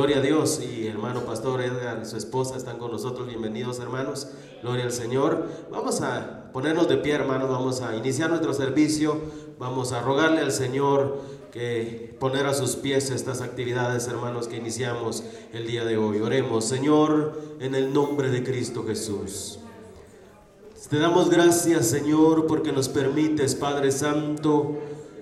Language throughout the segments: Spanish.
Gloria a Dios y hermano pastor Edgar su esposa están con nosotros. Bienvenidos hermanos. Gloria al Señor. Vamos a ponernos de pie hermanos. Vamos a iniciar nuestro servicio. Vamos a rogarle al Señor que poner a sus pies estas actividades hermanos que iniciamos el día de hoy. Oremos Señor en el nombre de Cristo Jesús. Te damos gracias Señor porque nos permites Padre Santo.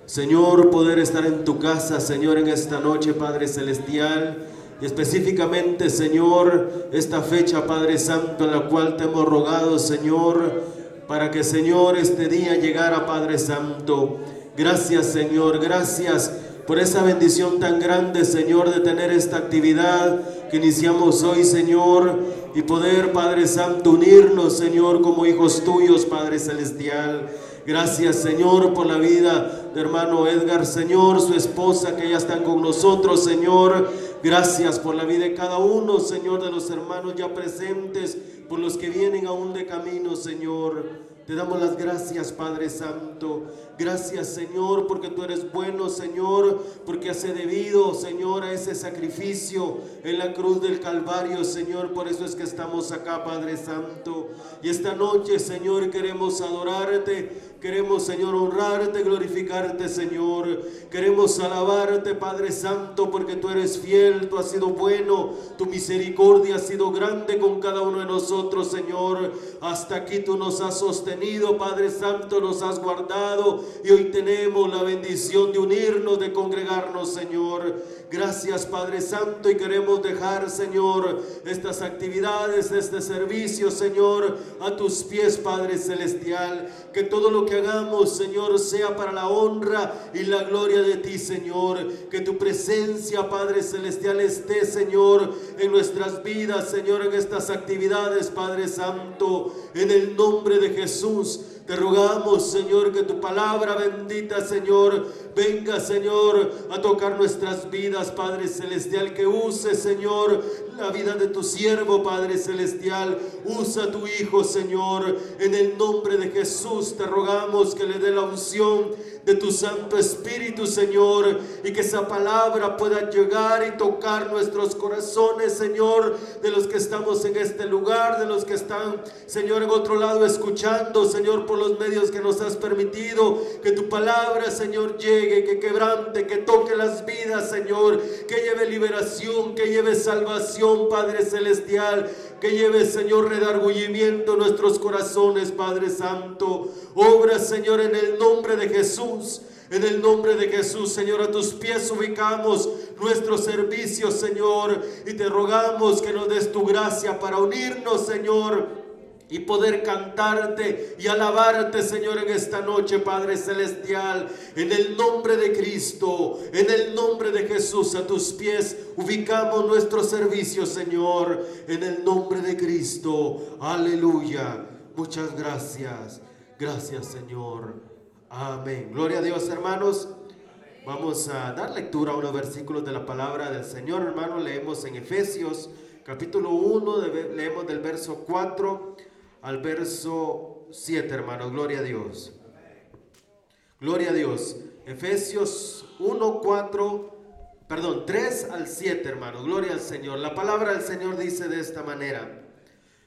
Señor, poder estar en tu casa, Señor, en esta noche, Padre Celestial. Y específicamente, Señor, esta fecha, Padre Santo, en la cual te hemos rogado, Señor, para que, Señor, este día llegara, Padre Santo. Gracias, Señor, gracias por esa bendición tan grande, Señor, de tener esta actividad que iniciamos hoy, Señor, y poder, Padre Santo, unirnos, Señor, como hijos tuyos, Padre Celestial. Gracias, Señor, por la vida de hermano Edgar, Señor, su esposa que ya están con nosotros, Señor. Gracias por la vida de cada uno, Señor, de los hermanos ya presentes, por los que vienen aún de camino, Señor. Te damos las gracias, Padre Santo. Gracias, Señor, porque tú eres bueno, Señor, porque hace debido, Señor, a ese sacrificio en la cruz del Calvario, Señor. Por eso es que estamos acá, Padre Santo. Y esta noche, Señor, queremos adorarte. Queremos, Señor, honrarte, glorificarte, Señor. Queremos alabarte, Padre Santo, porque tú eres fiel, tú has sido bueno, tu misericordia ha sido grande con cada uno de nosotros, Señor. Hasta aquí tú nos has sostenido, Padre Santo, nos has guardado y hoy tenemos la bendición de unirnos, de congregarnos, Señor. Gracias Padre Santo y queremos dejar, Señor, estas actividades, este servicio, Señor, a tus pies, Padre Celestial. Que todo lo que hagamos, Señor, sea para la honra y la gloria de ti, Señor. Que tu presencia, Padre Celestial, esté, Señor, en nuestras vidas, Señor, en estas actividades, Padre Santo, en el nombre de Jesús. Te rogamos, Señor, que tu palabra bendita, Señor, venga, Señor, a tocar nuestras vidas, Padre Celestial, que use, Señor, la vida de tu siervo, Padre Celestial. Usa a tu Hijo, Señor. En el nombre de Jesús te rogamos que le dé la unción de tu Santo Espíritu, Señor, y que esa palabra pueda llegar y tocar nuestros corazones, Señor, de los que estamos en este lugar, de los que están, Señor, en otro lado escuchando, Señor, por los medios que nos has permitido, que tu palabra, Señor, llegue, que quebrante, que toque las vidas, Señor, que lleve liberación, que lleve salvación, Padre Celestial, que lleve, Señor, redargüimiento en nuestros corazones, Padre Santo. Obra, Señor, en el nombre de Jesús. En el nombre de Jesús, Señor, a tus pies ubicamos nuestro servicio, Señor, y te rogamos que nos des tu gracia para unirnos, Señor, y poder cantarte y alabarte, Señor, en esta noche, Padre Celestial, en el nombre de Cristo, en el nombre de Jesús, a tus pies ubicamos nuestro servicio, Señor, en el nombre de Cristo. Aleluya. Muchas gracias. Gracias, Señor. Amén. Gloria a Dios, hermanos. Vamos a dar lectura a unos versículos de la palabra del Señor, hermano. Leemos en Efesios capítulo 1, leemos del verso 4 al verso 7, hermano. Gloria a Dios. Gloria a Dios. Efesios 1, 4, perdón, 3 al 7, hermano. Gloria al Señor. La palabra del Señor dice de esta manera.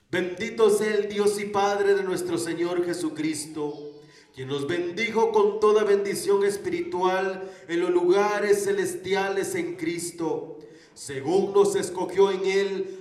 Bendito sea el Dios y Padre de nuestro Señor Jesucristo quien nos bendijo con toda bendición espiritual en los lugares celestiales en Cristo, según nos escogió en Él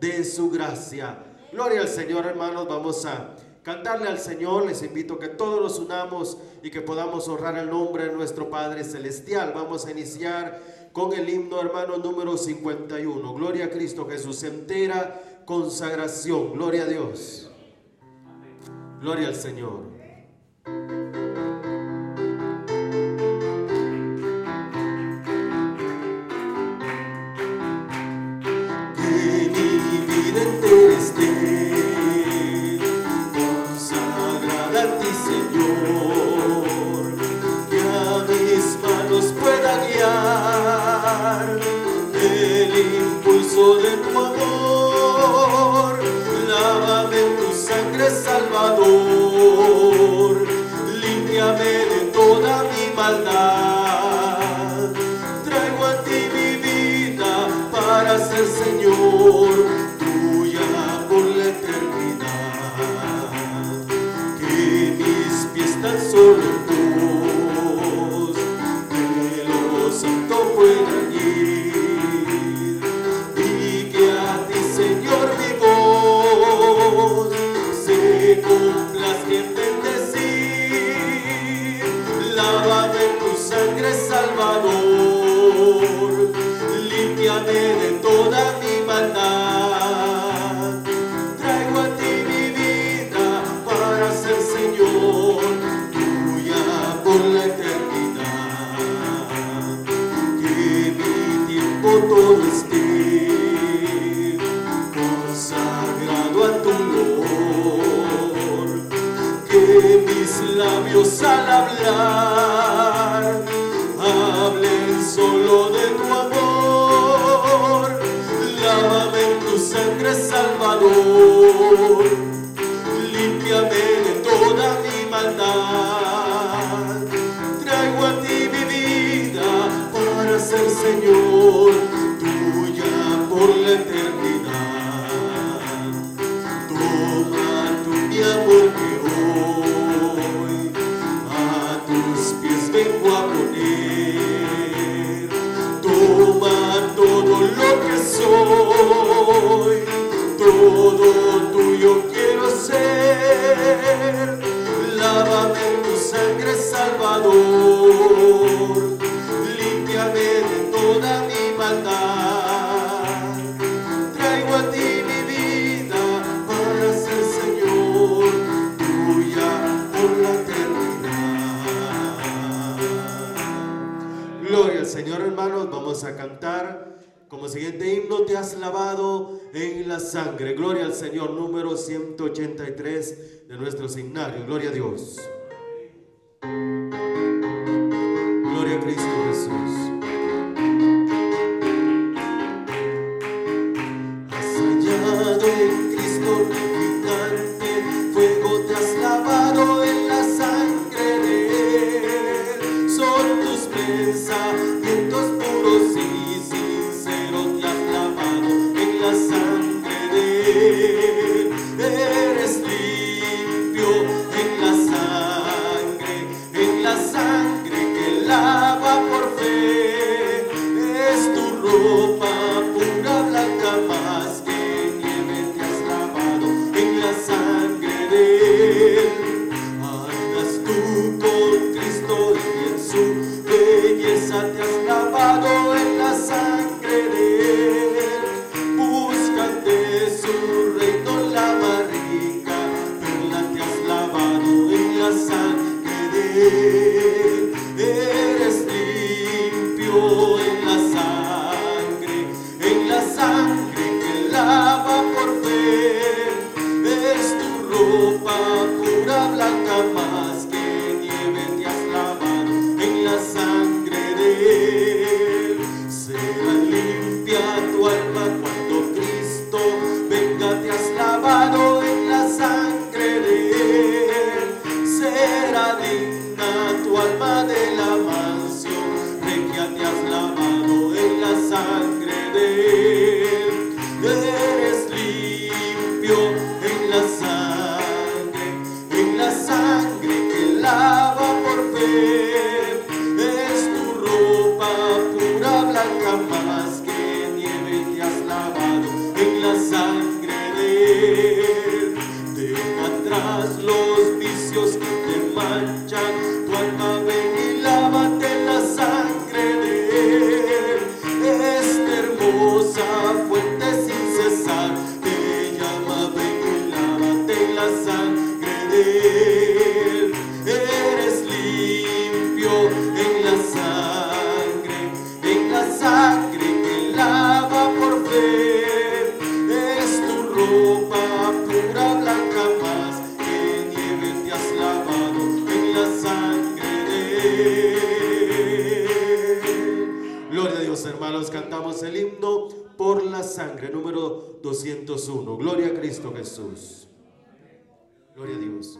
de su gracia. Gloria al Señor, hermanos, vamos a cantarle al Señor. Les invito a que todos nos unamos y que podamos honrar el nombre de nuestro Padre Celestial. Vamos a iniciar con el himno, hermano, número 51. Gloria a Cristo Jesús entera consagración. Gloria a Dios. Gloria al Señor. Gloria al Señor, hermanos. Vamos a cantar como siguiente himno, te has lavado en la sangre. Gloria al Señor, número 183 de nuestro signario. Gloria a Dios. Gloria a Cristo Jesús. en la sangre en la sangre que lava por fe es tu ropa pura blanca paz que nieve te has lavado en la sangre de gloria a Dios hermanos cantamos el himno por la sangre número 201 gloria a Cristo Jesús. Gloria a Dios.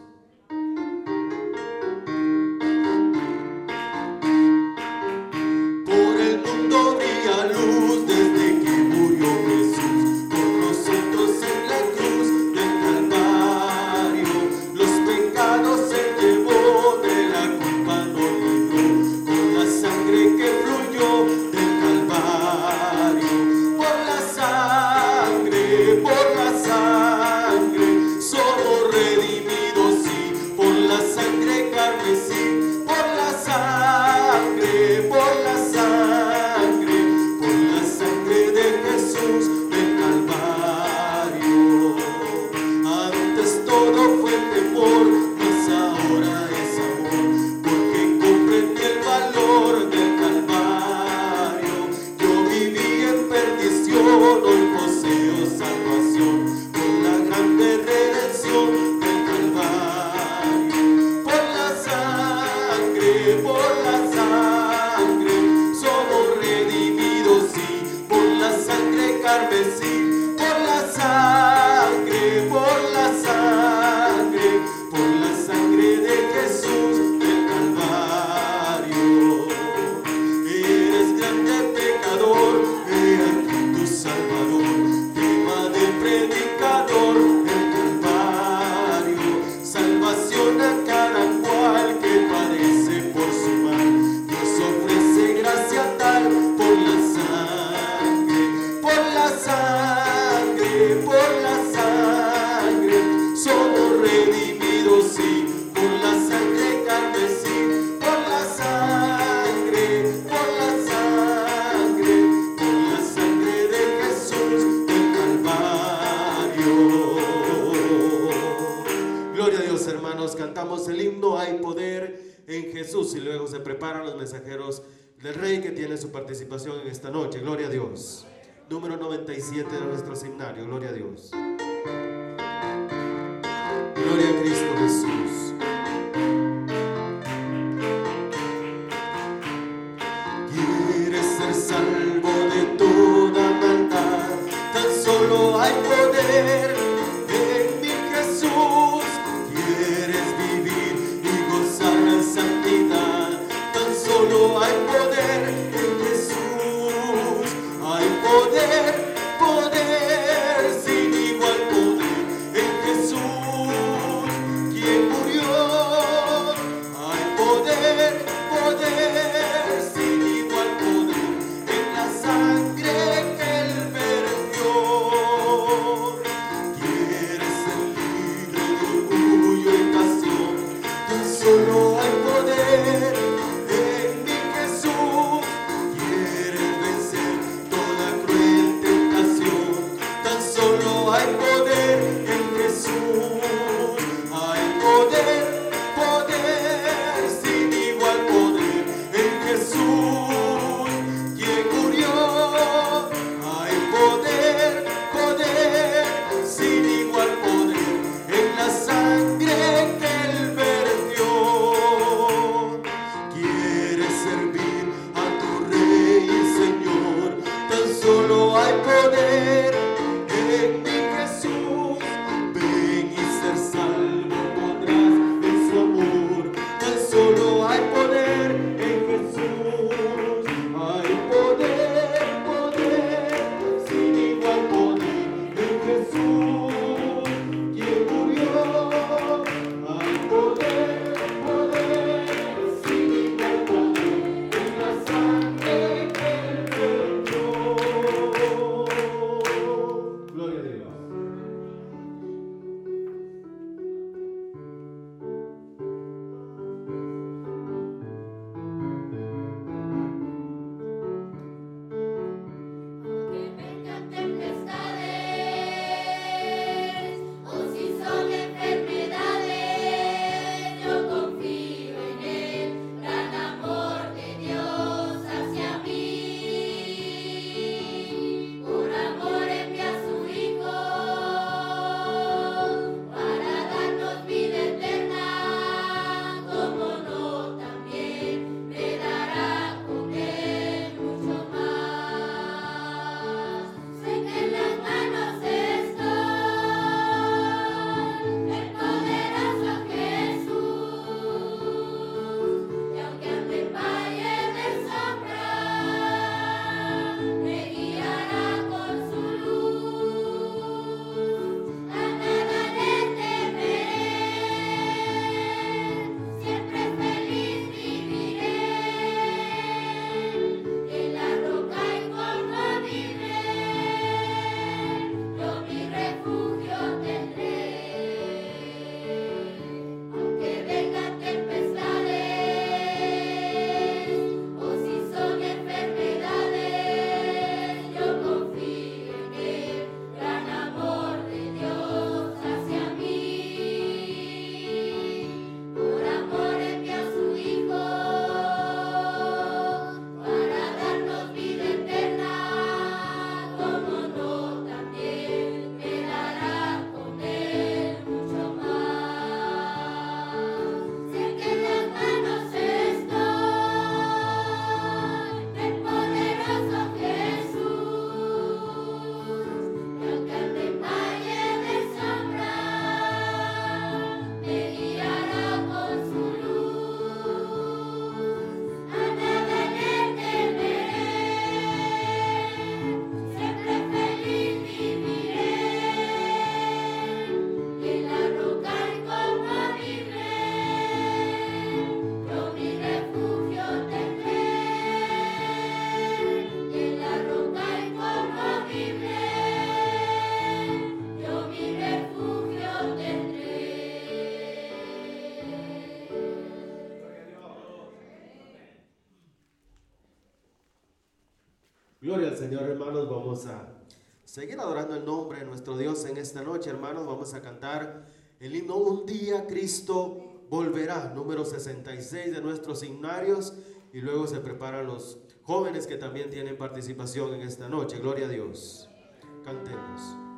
en Jesús. Y luego se preparan los mensajeros del Rey que tienen su participación en esta noche. Gloria a Dios. Número 97 de nuestro seminario. Gloria a Dios. Gloria a Cristo Jesús. Señor, hermanos. Vamos a seguir adorando el nombre de nuestro Dios en esta noche, hermanos. Vamos a cantar el himno Un día Cristo volverá, número 66 de nuestros himnarios. Y luego se preparan los jóvenes que también tienen participación en esta noche. Gloria a Dios. Cantemos.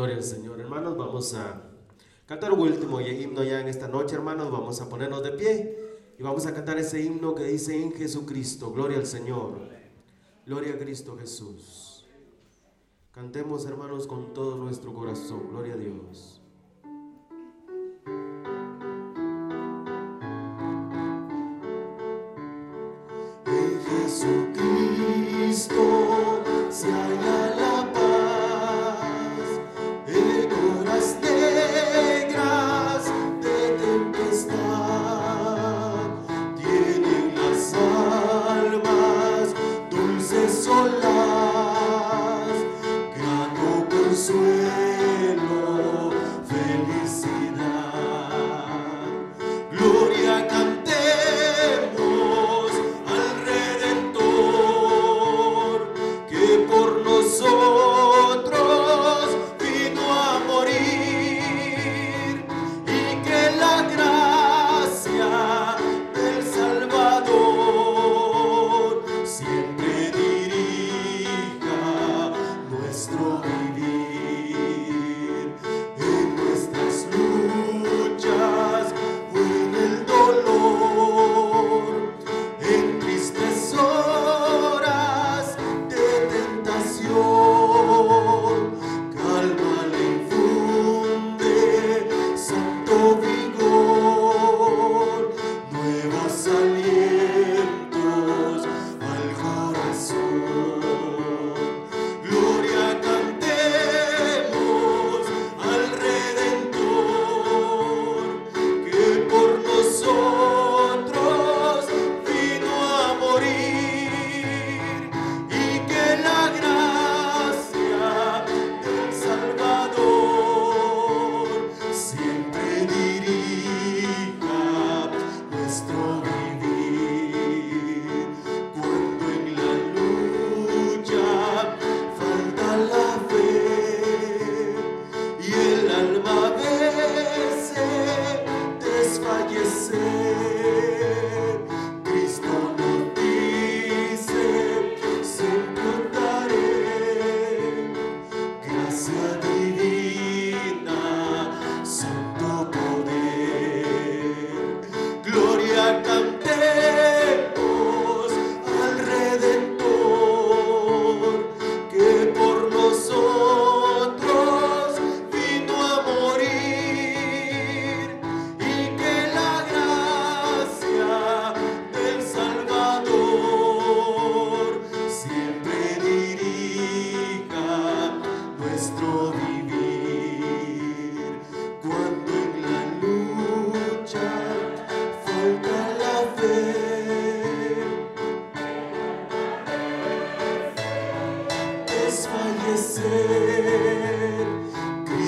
Gloria al Señor. Hermanos, vamos a cantar un último himno ya en esta noche, hermanos. Vamos a ponernos de pie y vamos a cantar ese himno que dice en Jesucristo. Gloria al Señor. Gloria a Cristo Jesús. Cantemos, hermanos, con todo nuestro corazón. Gloria a Dios.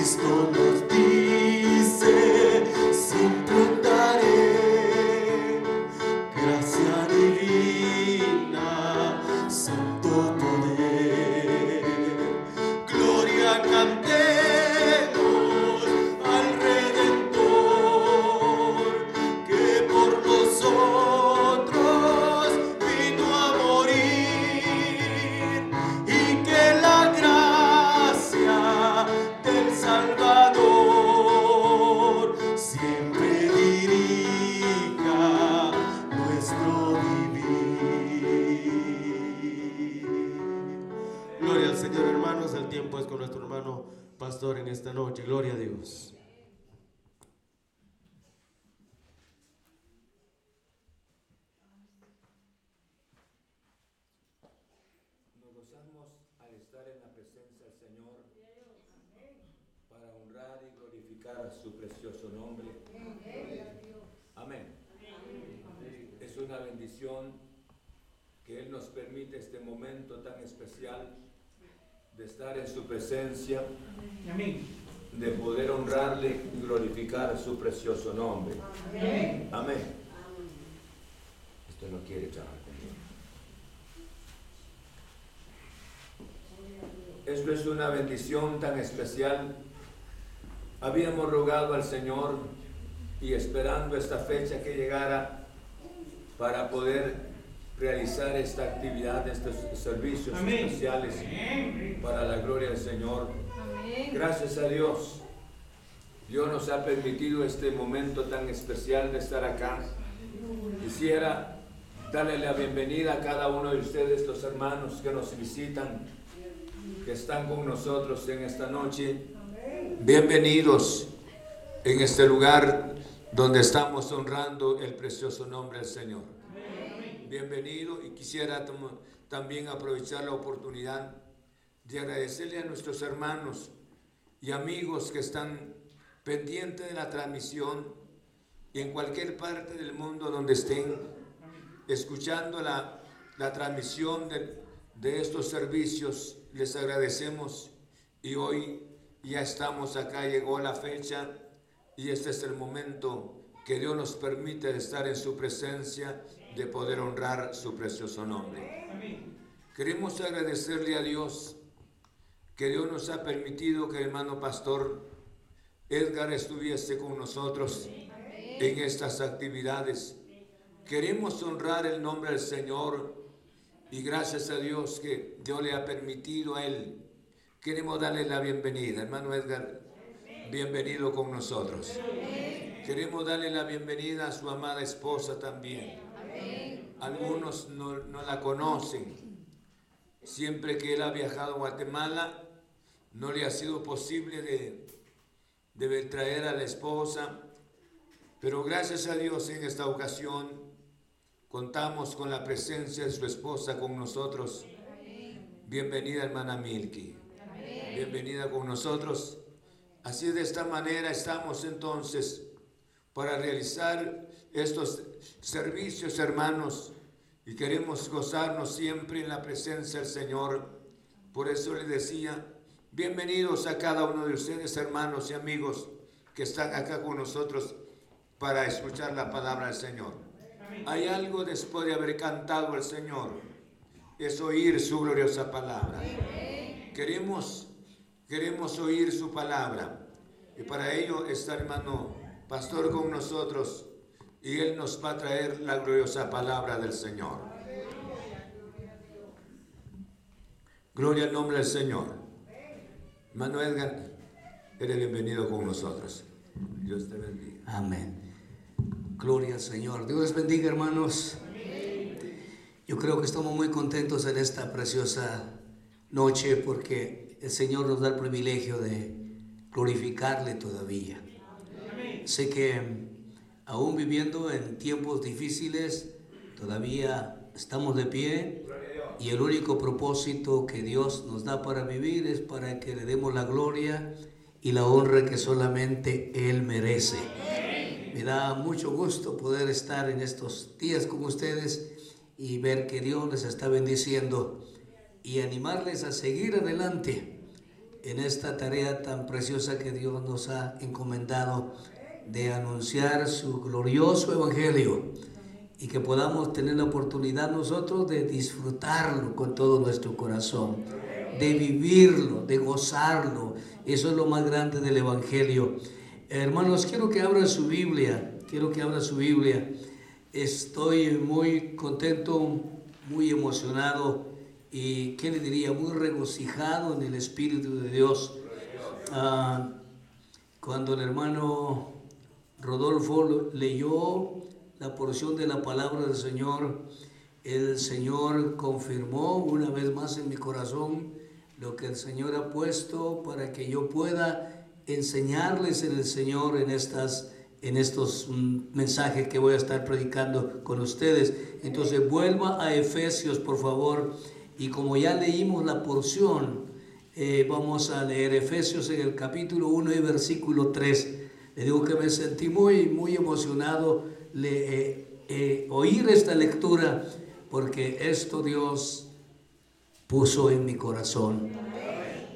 Que de estar en su presencia, de poder honrarle y glorificar su precioso nombre. Amén. Esto no quiere trabajar conmigo. Esto es una bendición tan especial. Habíamos rogado al Señor y esperando esta fecha que llegara para poder realizar esta actividad, estos servicios especiales para la gloria del Señor. Gracias a Dios. Dios nos ha permitido este momento tan especial de estar acá. Quisiera darle la bienvenida a cada uno de ustedes, los hermanos que nos visitan, que están con nosotros en esta noche. Bienvenidos en este lugar donde estamos honrando el precioso nombre del Señor. Bienvenido y quisiera también aprovechar la oportunidad de agradecerle a nuestros hermanos y amigos que están pendientes de la transmisión y en cualquier parte del mundo donde estén escuchando la, transmisión de, de estos servicios. Les agradecemos y hoy ya estamos acá, llegó la fecha y este es el momento que Dios nos permite estar en su presencia, de poder honrar su precioso nombre. Queremos agradecerle a Dios que Dios nos ha permitido que el hermano pastor Edgar estuviese con nosotros en estas actividades. Queremos honrar el nombre del Señor y gracias a Dios que Dios le ha permitido a él. Queremos darle la bienvenida. Hermano Edgar, bienvenido con nosotros. Queremos darle la bienvenida a su amada esposa también. Algunos no, la conocen. Siempre que él ha viajado a Guatemala, no le ha sido posible de, de traer a la esposa. Pero gracias a Dios en esta ocasión contamos con la presencia de su esposa con nosotros. Bienvenida hermana Milky. Bienvenida con nosotros. Así de esta manera estamos entonces para realizar estos servicios, hermanos, y queremos gozarnos siempre en la presencia del Señor. Por eso le decía, bienvenidos a cada uno de ustedes, hermanos y amigos, que están acá con nosotros para escuchar la palabra del Señor. Hay algo después de haber cantado al Señor, es oír su gloriosa palabra. Queremos Queremos oír su palabra. Y para ello está hermano pastor con nosotros y él nos va a traer la gloriosa palabra del Señor. Gloria al nombre del Señor. Hermano Edgar, eres bienvenido con nosotros. Dios te bendiga. Amén. Gloria al Señor. Dios les bendiga, hermanos. Yo creo que estamos muy contentos en esta preciosa noche porque el Señor nos da el privilegio de glorificarle todavía. Sé que aún viviendo en tiempos difíciles, todavía estamos de pie y el único propósito que Dios nos da para vivir es para que le demos la gloria y la honra que solamente Él merece. Me da mucho gusto poder estar en estos días con ustedes y ver que Dios les está bendiciendo y animarles a seguir adelante en esta tarea tan preciosa que Dios nos ha encomendado de anunciar su glorioso evangelio y que podamos tener la oportunidad nosotros de disfrutarlo con todo nuestro corazón, de vivirlo, de gozarlo. Eso es lo más grande del evangelio. Hermanos, quiero que abra su Biblia, quiero que abra su Biblia. Estoy muy contento, muy emocionado y, ¿qué le diría? Muy regocijado en el Espíritu de Dios. Ah, cuando el hermano Rodolfo leyó la porción de la palabra del Señor, el Señor confirmó una vez más en mi corazón lo que el Señor ha puesto para que yo pueda enseñarles en el Señor en estas en estos mm, mensajes que voy a estar predicando con ustedes. Entonces vuelva a Efesios, por favor, y como ya leímos la porción, eh, vamos a leer Efesios en el capítulo 1 y versículo 3. Le digo que me sentí muy, muy emocionado le, eh, eh, oír esta lectura porque esto Dios puso en mi corazón.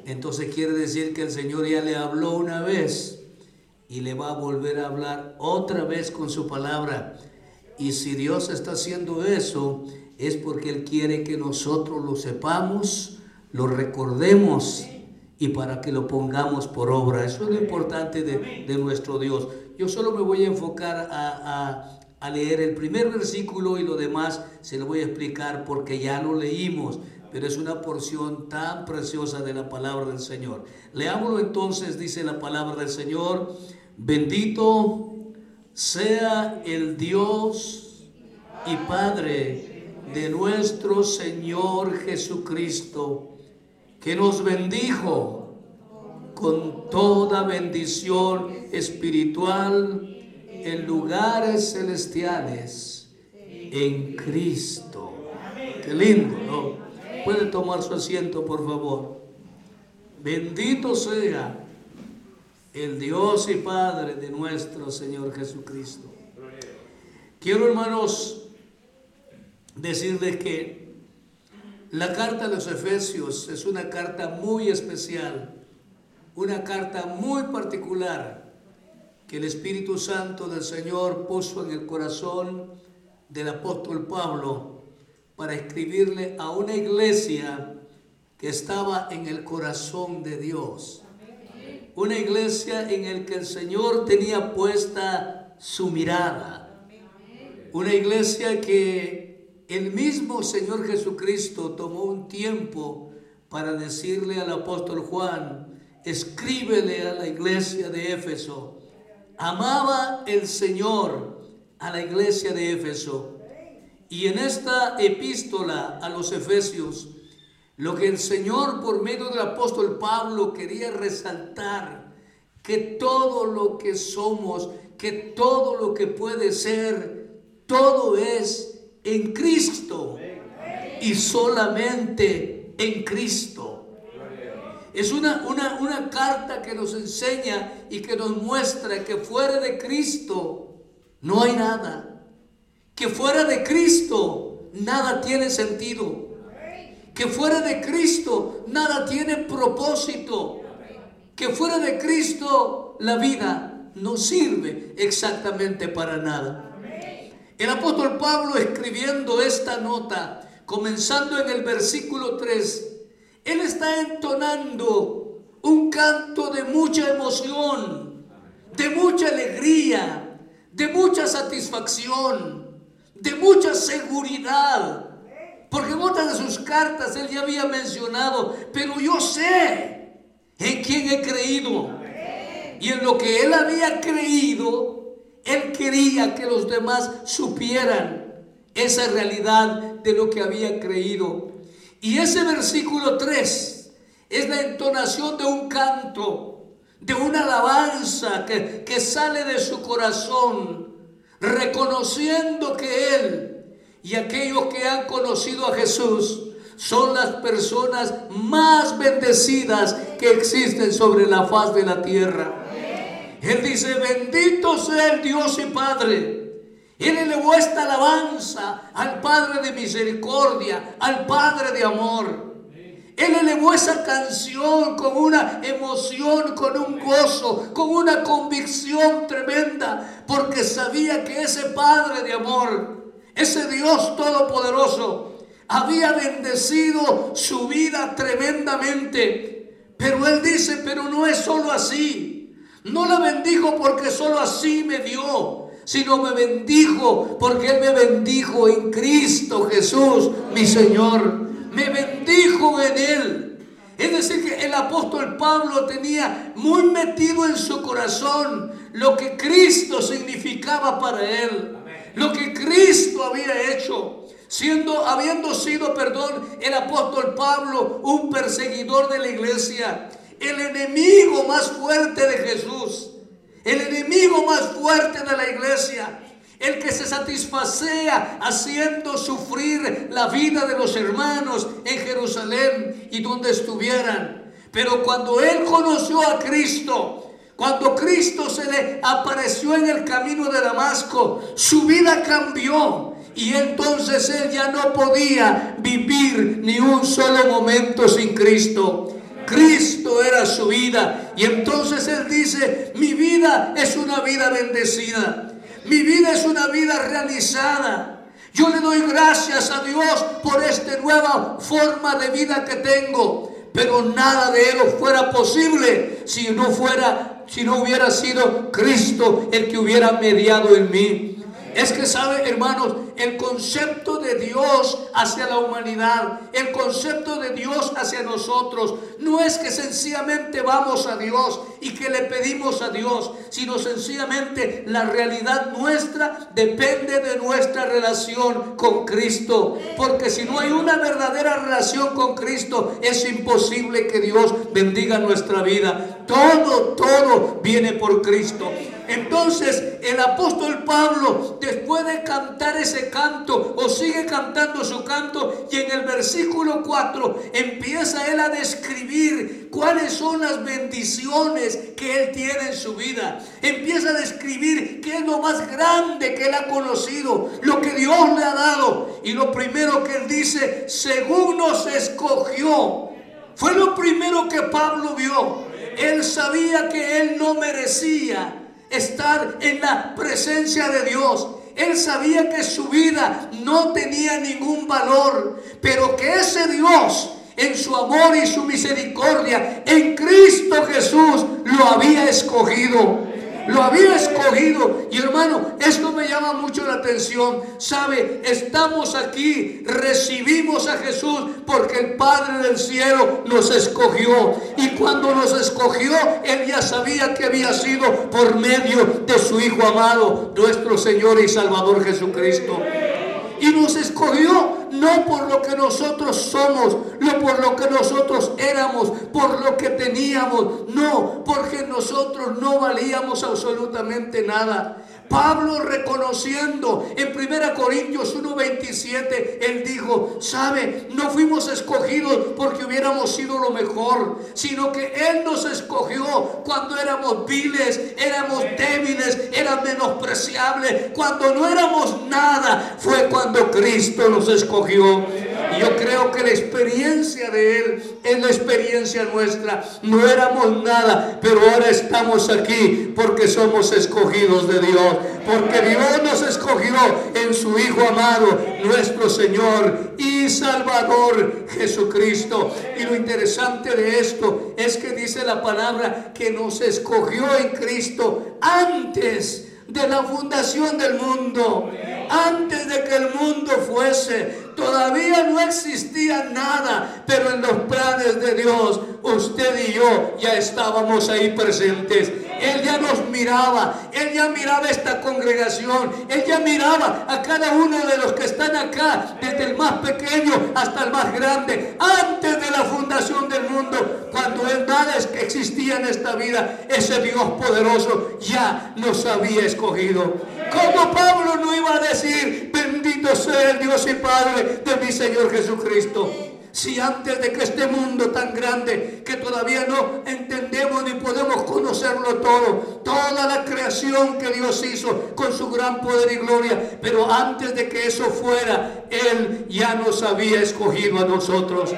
Entonces quiere decir que el Señor ya le habló una vez y le va a volver a hablar otra vez con su palabra. Y si Dios está haciendo eso, es porque Él quiere que nosotros lo sepamos, lo recordemos y para que lo pongamos por obra. Eso es lo importante de, nuestro Dios. Yo solo me voy a enfocar a, a, leer el primer versículo y lo demás se lo voy a explicar porque ya lo leímos. pero es una porción tan preciosa de la palabra del Señor. Leámoslo entonces, dice la palabra del Señor, bendito sea el Dios y Padre de nuestro Señor Jesucristo, que nos bendijo con toda bendición espiritual en lugares celestiales en Cristo. Qué lindo, ¿no? Puede tomar su asiento, por favor. Bendito sea el Dios y Padre de nuestro Señor Jesucristo. Quiero, hermanos, decirles que la carta de los Efesios es una carta muy especial, una carta muy particular que el Espíritu Santo del Señor puso en el corazón del apóstol Pablo para escribirle a una iglesia que estaba en el corazón de Dios. Una iglesia en el que el Señor tenía puesta su mirada. Una iglesia que el mismo Señor Jesucristo tomó un tiempo para decirle al apóstol Juan, escríbele a la iglesia de Éfeso. Amaba el Señor a la iglesia de Éfeso y en esta epístola a los Efesios, lo que el Señor por medio del apóstol Pablo quería resaltar, que todo lo que somos, que todo lo que puede ser, todo es en Cristo y solamente en Cristo. Es una, una, una carta que nos enseña y que nos muestra que fuera de Cristo no hay nada que fuera de Cristo nada tiene sentido. Que fuera de Cristo nada tiene propósito. Que fuera de Cristo la vida no sirve exactamente para nada. El apóstol Pablo escribiendo esta nota, comenzando en el versículo 3, él está entonando un canto de mucha emoción, de mucha alegría, de mucha satisfacción de mucha seguridad. Porque en otras de sus cartas él ya había mencionado, pero yo sé en quién he creído. Y en lo que él había creído, él quería que los demás supieran esa realidad de lo que había creído. Y ese versículo 3 es la entonación de un canto, de una alabanza que, que sale de su corazón reconociendo que Él y aquellos que han conocido a Jesús son las personas más bendecidas que existen sobre la faz de la tierra. Él dice, bendito sea el Dios y Padre. Él elevó esta alabanza al Padre de misericordia, al Padre de amor. Él elevó esa canción con una emoción, con un gozo, con una convicción tremenda, porque sabía que ese Padre de amor, ese Dios todopoderoso, había bendecido su vida tremendamente. Pero Él dice, pero no es solo así. No la bendijo porque solo así me dio, sino me bendijo porque Él me bendijo en Cristo Jesús, mi Señor me bendijo en él. Es decir, que el apóstol Pablo tenía muy metido en su corazón lo que Cristo significaba para él, lo que Cristo había hecho. Siendo, habiendo sido, perdón, el apóstol Pablo un perseguidor de la iglesia, el enemigo más fuerte de Jesús, el enemigo más fuerte de la iglesia, el que se satisfacea haciendo sufrir la vida de los hermanos en Jerusalén y donde estuvieran. Pero cuando él conoció a Cristo, cuando Cristo se le apareció en el camino de Damasco, su vida cambió. Y entonces él ya no podía vivir ni un solo momento sin Cristo. Cristo era su vida. Y entonces él dice, mi vida es una vida bendecida. Mi vida es una vida realizada. Yo le doy gracias a Dios por esta nueva forma de vida que tengo. Pero nada de él fuera posible si no fuera, si no hubiera sido Cristo el que hubiera mediado en mí. Es que sabe, hermanos, el concepto de Dios hacia la humanidad, el concepto de Dios hacia nosotros, no es que sencillamente vamos a Dios y que le pedimos a Dios, sino sencillamente la realidad nuestra depende de nuestra relación con Cristo. Porque si no hay una verdadera relación con Cristo, es imposible que Dios bendiga nuestra vida. Todo, todo viene por Cristo. Entonces el apóstol Pablo, después de cantar ese canto, o sigue cantando su canto, y en el versículo 4 empieza él a describir cuáles son las bendiciones que él tiene en su vida. Empieza a describir qué es lo más grande que él ha conocido, lo que Dios le ha dado. Y lo primero que él dice, según nos escogió, fue lo primero que Pablo vio. Él sabía que él no merecía estar en la presencia de Dios. Él sabía que su vida no tenía ningún valor, pero que ese Dios en su amor y su misericordia en Cristo Jesús lo había escogido lo había escogido. Y hermano, esto me llama mucho la atención. Sabe, estamos aquí, recibimos a Jesús porque el Padre del cielo nos escogió. Y cuando nos escogió, Él ya sabía que había sido por medio de su Hijo amado, nuestro Señor y Salvador Jesucristo. Y nos escogió no por lo que nosotros somos, no por lo que nosotros éramos, por lo que teníamos, no, porque nosotros no valíamos absolutamente nada. Pablo reconociendo en 1 Corintios 1:27, él dijo, sabe, no fuimos escogidos porque hubiéramos sido lo mejor, sino que Él nos escogió cuando éramos viles, éramos débiles, éramos menospreciables, cuando no éramos nada, fue cuando Cristo nos escogió. Y yo creo que la experiencia de Él es la experiencia nuestra. No éramos nada, pero ahora estamos aquí porque somos escogidos de Dios. Porque Dios nos escogió en su Hijo amado, nuestro Señor y Salvador Jesucristo. Y lo interesante de esto es que dice la palabra que nos escogió en Cristo antes de la fundación del mundo, antes de que el mundo fuese, todavía no existía nada, pero en los planes de Dios, usted y yo ya estábamos ahí presentes. Él ya nos miraba, Él ya miraba esta congregación, Él ya miraba a cada uno de los que están acá, desde el más pequeño hasta el más grande, antes de la fundación del mundo, cuando Él nada existía en esta vida, ese Dios poderoso ya nos había escogido. Como Pablo no iba a decir, bendito sea el Dios y Padre de mi Señor Jesucristo? Si antes de que este mundo tan grande, que todavía no entendemos ni podemos conocerlo todo, toda la creación que Dios hizo con su gran poder y gloria, pero antes de que eso fuera, Él ya nos había escogido a nosotros.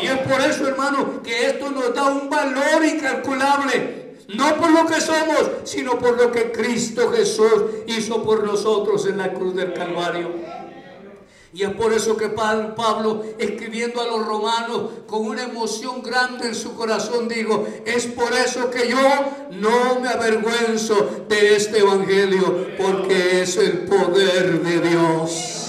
Y es por eso, hermano, que esto nos da un valor incalculable. No por lo que somos, sino por lo que Cristo Jesús hizo por nosotros en la cruz del Calvario. Y es por eso que Pablo, escribiendo a los romanos con una emoción grande en su corazón, digo, es por eso que yo no me avergüenzo de este evangelio, porque es el poder de Dios.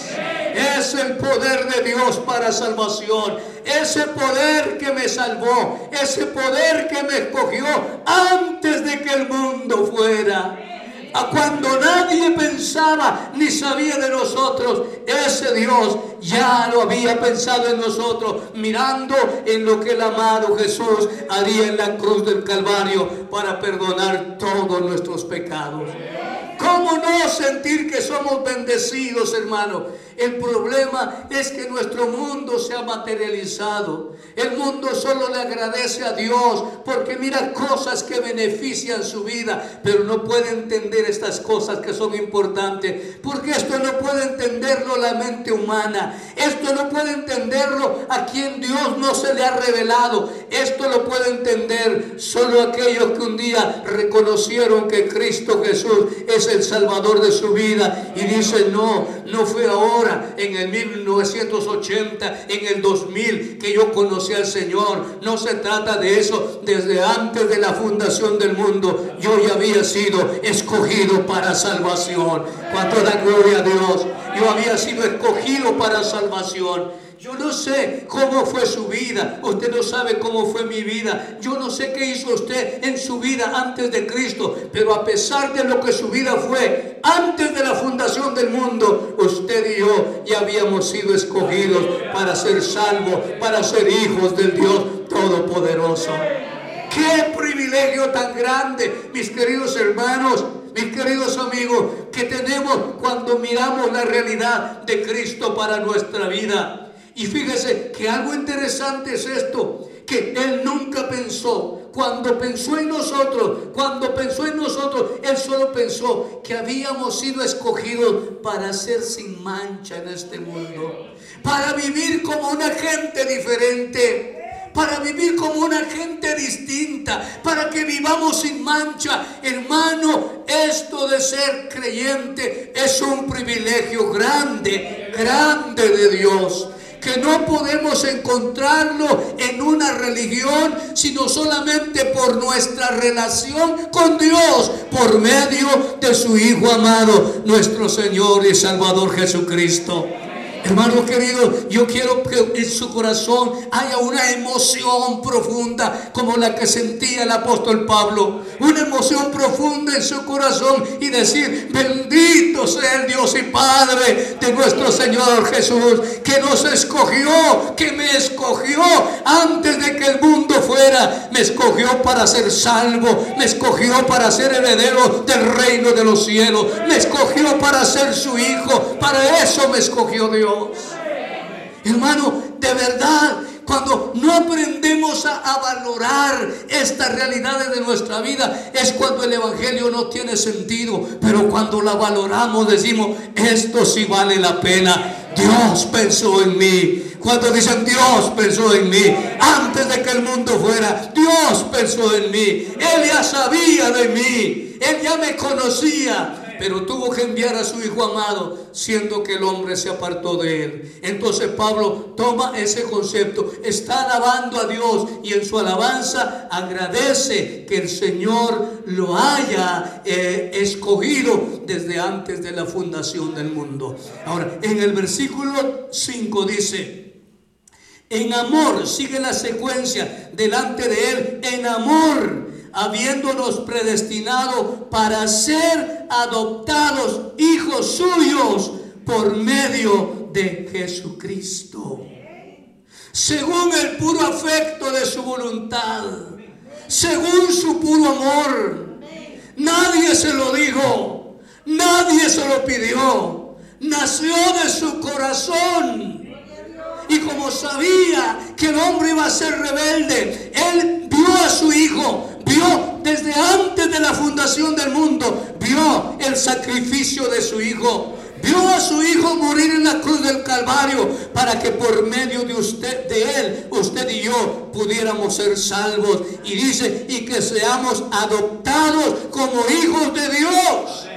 Es el poder de Dios para salvación. Ese poder que me salvó. Ese poder que me escogió antes de que el mundo fuera a cuando nadie pensaba ni sabía de nosotros, ese Dios ya lo había pensado en nosotros, mirando en lo que el amado Jesús haría en la cruz del Calvario para perdonar todos nuestros pecados. ¿Cómo no sentir que somos bendecidos, hermano? El problema es que nuestro mundo se ha materializado. El mundo solo le agradece a Dios porque mira cosas que benefician su vida, pero no puede entender estas cosas que son importantes. Porque esto no puede entenderlo la mente humana. Esto no puede entenderlo a quien Dios no se le ha revelado. Esto lo puede entender solo aquellos que un día reconocieron que Cristo Jesús es el el Salvador de su vida y dice, no, no fue ahora, en el 1980, en el 2000 que yo conocí al Señor. No se trata de eso, desde antes de la fundación del mundo yo ya había sido escogido para salvación. Cuando da gloria a Dios, yo había sido escogido para salvación. Yo no sé cómo fue su vida. Usted no sabe cómo fue mi vida. Yo no sé qué hizo usted en su vida antes de Cristo. Pero a pesar de lo que su vida fue antes de la fundación del mundo, usted y yo ya habíamos sido escogidos para ser salvos, para ser hijos del Dios Todopoderoso. Qué privilegio tan grande, mis queridos hermanos mis queridos amigos, que tenemos cuando miramos la realidad de Cristo para nuestra vida. Y fíjese que algo interesante es esto, que Él nunca pensó, cuando pensó en nosotros, cuando pensó en nosotros, Él solo pensó que habíamos sido escogidos para ser sin mancha en este mundo, para vivir como una gente diferente para vivir como una gente distinta, para que vivamos sin mancha. Hermano, esto de ser creyente es un privilegio grande, grande de Dios que no podemos encontrarlo en una religión, sino solamente por nuestra relación con Dios, por medio de su Hijo amado, nuestro Señor y Salvador Jesucristo. Hermano querido, yo quiero que en su corazón haya una emoción profunda como la que sentía el apóstol Pablo. Una emoción profunda en su corazón y decir, bendito sea el Dios y Padre de nuestro Señor Jesús, que nos escogió, que me escogió antes de que el mundo fuera. Me escogió para ser salvo, me escogió para ser heredero del reino de los cielos, me escogió para ser su hijo. Para eso me escogió Dios. Hermano, de verdad, cuando no aprendemos a, a, valorar estas realidades de nuestra vida, es cuando el Evangelio no tiene sentido. Pero cuando la valoramos, decimos, esto sí vale la pena. Dios pensó en mí. Cuando dicen Dios pensó en mí, antes de que el mundo fuera, Dios pensó en mí. Él ya sabía de mí. Él ya me conocía pero tuvo que enviar a su Hijo amado, siendo que el hombre se apartó de él. Entonces Pablo toma ese concepto, está alabando a Dios y en su alabanza agradece que el Señor lo haya eh, escogido desde antes de la fundación del mundo. Ahora, en el versículo 5 dice, en amor, sigue la secuencia delante de él, en amor habiéndonos predestinado para ser adoptados hijos suyos por medio de Jesucristo. Según el puro afecto de su voluntad, según su puro amor. Nadie se lo dijo, nadie se lo pidió. Nació de su corazón. Y como sabía que el hombre iba a ser rebelde, él vio a su hijo vio desde antes de la fundación del mundo, vio el sacrificio de su hijo. Vio a su hijo morir en la cruz del Calvario para que por medio de usted, de él, usted y yo pudiéramos ser salvos. Y dice, y que seamos adoptados como hijos de Dios.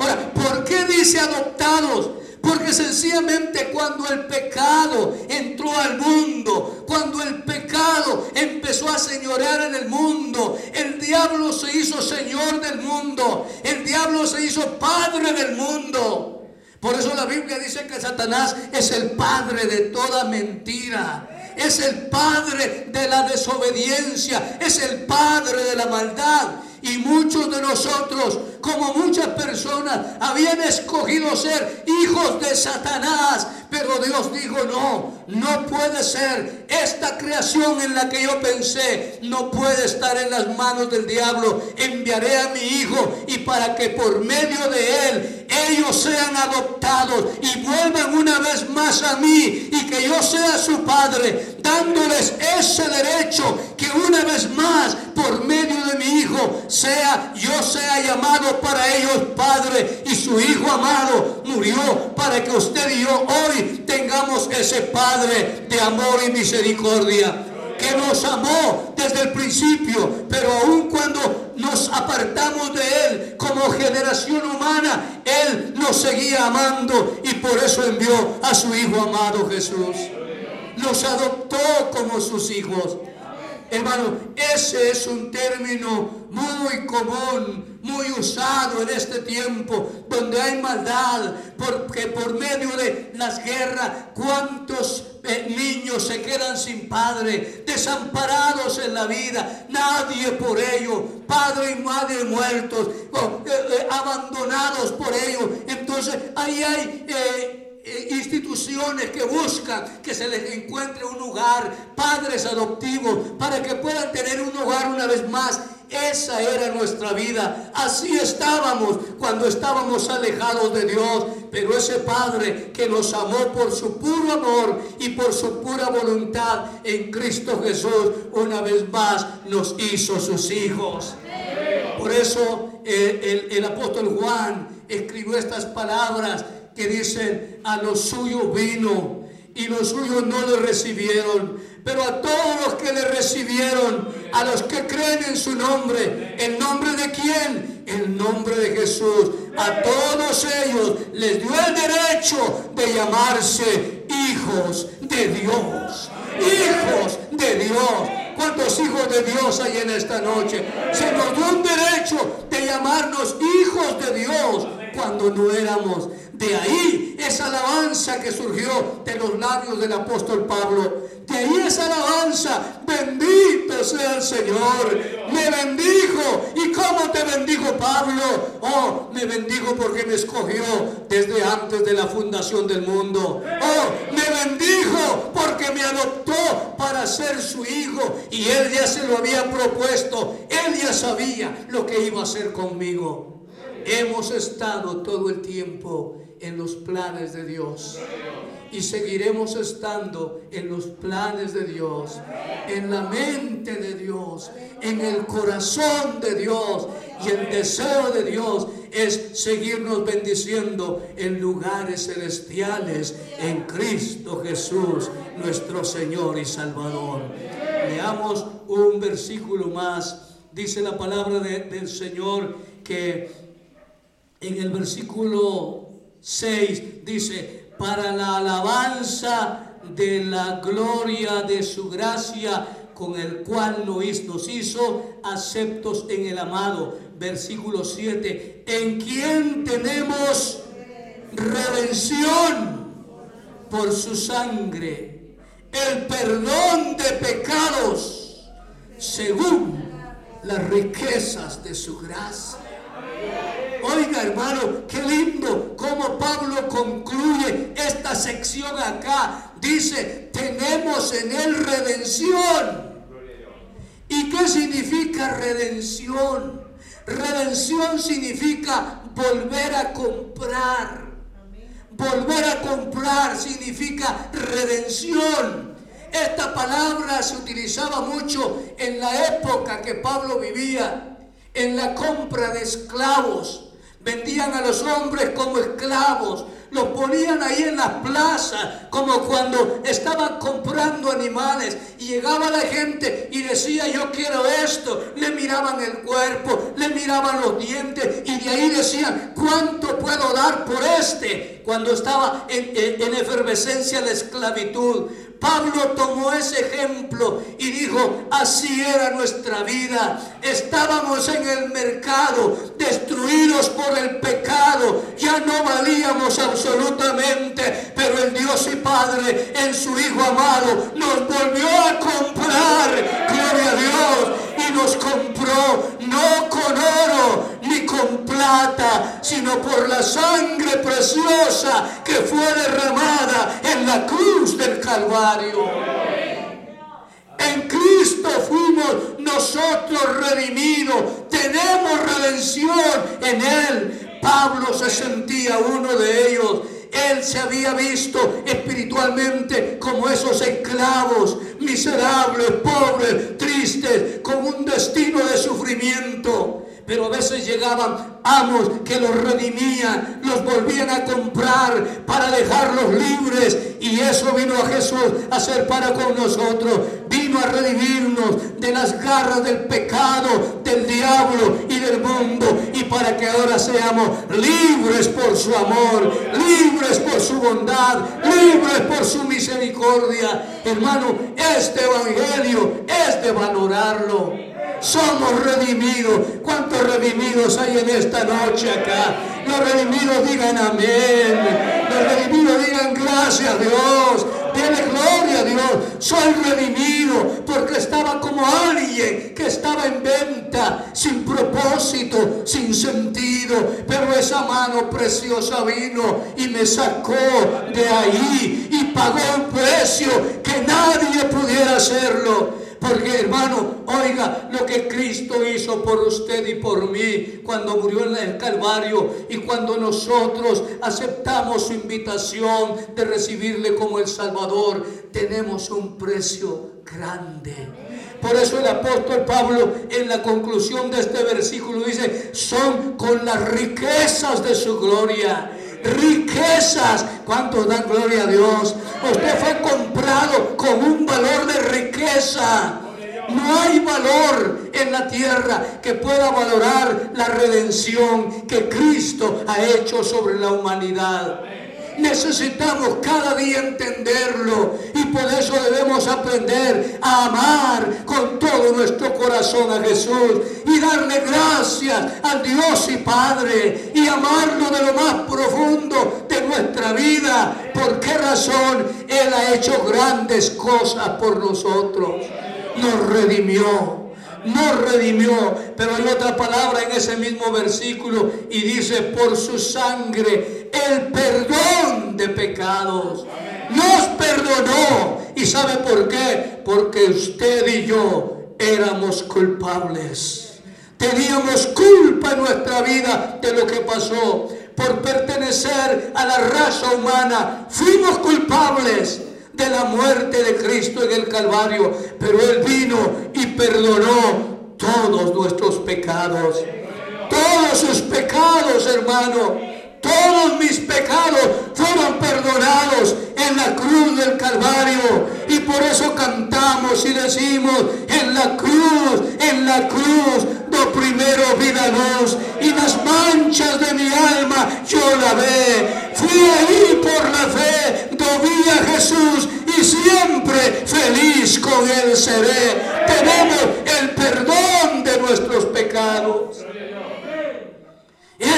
Ahora, ¿por qué dice adoptados? Porque sencillamente cuando el pecado entró al mundo, cuando el pecado empezó a señorear en el mundo, el diablo se hizo señor del mundo, el diablo se hizo padre del mundo. Por eso la Biblia dice que Satanás es el padre de toda mentira es el padre de la desobediencia, es el padre de la maldad. Y muchos de nosotros, como muchas personas, habían escogido ser hijos de Satanás. Pero Dios dijo, no, no puede ser. Esta creación en la que yo pensé no puede estar en las manos del diablo. Enviaré a mi hijo y para que por medio de él ellos sean adoptados y vuelvan una vez más a mí y que yo sea su padre, dándoles ese derecho que una vez más por medio de mi hijo sea yo sea llamado para ellos padre y su hijo amado murió para que usted y yo hoy tengamos ese padre de amor y misericordia. que nos amó desde el principio, pero aun cuando nos apartamos de Él como generación humana, Él nos seguía amando y por eso envió a su Hijo amado Jesús. Nos adoptó como sus hijos. Hermano, ese es un término muy común, muy usado en este tiempo, donde hay maldad, porque por medio de las guerras, ¿cuántos eh, niños se quedan sin padre, desamparados en la vida? Nadie por ello, padre y madre muertos, eh, eh, abandonados por ello. Entonces, ahí hay instituciones que buscan que se les encuentre un hogar, padres adoptivos, para que puedan tener un hogar una vez más. Esa era nuestra vida. Así estábamos cuando estábamos alejados de Dios. Pero ese Padre que nos amó por su puro amor y por su pura voluntad en Cristo Jesús, una vez más nos hizo sus hijos. Por eso eh, el, el apóstol Juan escribió estas palabras que dicen, a los suyos vino y los suyos no le recibieron. Pero a todos los que le recibieron, a los que creen en su nombre, ¿el nombre de quién? El nombre de Jesús. A todos ellos les dio el derecho de llamarse hijos de Dios. Hijos de Dios. ¿Cuántos hijos de Dios hay en esta noche? Se nos dio un derecho de llamarnos hijos de Dios cuando no éramos. De ahí esa alabanza que surgió de los labios del apóstol Pablo. De ahí esa alabanza. Bendito sea el Señor. Me bendijo. ¿Y cómo te bendijo Pablo? Oh, me bendijo porque me escogió desde antes de la fundación del mundo. Oh, me bendijo porque me adoptó para ser su hijo. Y él ya se lo había propuesto. Él ya sabía lo que iba a hacer conmigo. Hemos estado todo el tiempo en los planes de Dios. Y seguiremos estando en los planes de Dios, en la mente de Dios, en el corazón de Dios. Y el deseo de Dios es seguirnos bendiciendo en lugares celestiales en Cristo Jesús, nuestro Señor y Salvador. Leamos un versículo más. Dice la palabra del Señor que en el versículo 6 dice, para la alabanza de la gloria de su gracia con el cual nos hizo aceptos en el amado. Versículo 7, en quien tenemos redención por su sangre, el perdón de pecados según las riquezas de su gracia. Oiga hermano, qué lindo cómo Pablo concluye esta sección acá. Dice, tenemos en él redención. ¿Y qué significa redención? Redención significa volver a comprar. Volver a comprar significa redención. Esta palabra se utilizaba mucho en la época que Pablo vivía, en la compra de esclavos. Vendían a los hombres como esclavos. Los ponían ahí en las plazas, como cuando estaban comprando animales. Y llegaba la gente y decía, yo quiero esto. Le miraban el cuerpo, le miraban los dientes. Y de ahí decían, ¿cuánto puedo dar por este? Cuando estaba en, en efervescencia la esclavitud. Pablo tomó ese ejemplo y dijo, así era nuestra vida. Estábamos en el mercado, destruidos por el pecado. Ya no valíamos absolutamente, pero el Dios y Padre en su Hijo amado nos volvió a comprar. Gloria a Dios. Y nos compró no con oro ni con plata, sino por la sangre preciosa que fue derramada en la cruz del Calvario. En Cristo fuimos nosotros redimidos. Tenemos redención en Él. Pablo se sentía uno de ellos. Él se había visto espiritualmente como esos esclavos, miserables, pobres, tristes, con un destino de sufrimiento. Pero a veces llegaban amos que los redimían, los volvían a comprar para dejarlos libres. Y eso vino a Jesús a hacer para con nosotros. Vino a redimirnos de las garras del pecado, del diablo y del mundo. Y para que ahora seamos libres por su amor, libres por su bondad, libres por su misericordia. Hermano, este evangelio es de valorarlo somos redimidos. ¿Cuántos redimidos hay en esta noche acá? Los redimidos digan amén. Los redimidos digan gracias a Dios. Tiene gloria a Dios. Soy redimido porque estaba como alguien que estaba en venta, sin propósito, sin sentido. Pero esa mano preciosa vino y me sacó de ahí y pagó un precio que nadie pudiera hacerlo. Porque hermano, oiga lo que Cristo hizo por usted y por mí cuando murió en el Calvario y cuando nosotros aceptamos su invitación de recibirle como el Salvador, tenemos un precio grande. Por eso el apóstol Pablo en la conclusión de este versículo dice, son con las riquezas de su gloria riquezas. ¿Cuántos dan gloria a Dios? Usted fue comprado con un valor de riqueza. No hay valor en la tierra que pueda valorar la redención que Cristo ha hecho sobre la humanidad. Necesitamos cada día entenderlo y por eso debemos aprender a amar con todo nuestro corazón a Jesús y darle gracias al Dios y Padre y amarlo de lo más profundo de nuestra vida. ¿Por qué razón Él ha hecho grandes cosas por nosotros? Nos redimió nos redimió. Pero hay otra palabra en ese mismo versículo y dice, por su sangre, el perdón de pecados. Nos perdonó. ¿Y sabe por qué? Porque usted y yo éramos culpables. Teníamos culpa en nuestra vida de lo que pasó. Por pertenecer a la raza humana, fuimos culpables de la muerte de Cristo en el Calvario, pero Él vino y perdonó todos nuestros pecados. Todos sus pecados, hermano. Todos mis pecados fueron perdonados en la cruz del Calvario. Y por eso cantamos y decimos, en la cruz, en la cruz, do primero vida luz. Y las manchas de mi alma yo la ve. Fui ahí por la fe, do a Jesús y siempre feliz con él seré. Tenemos el perdón de nuestros pecados.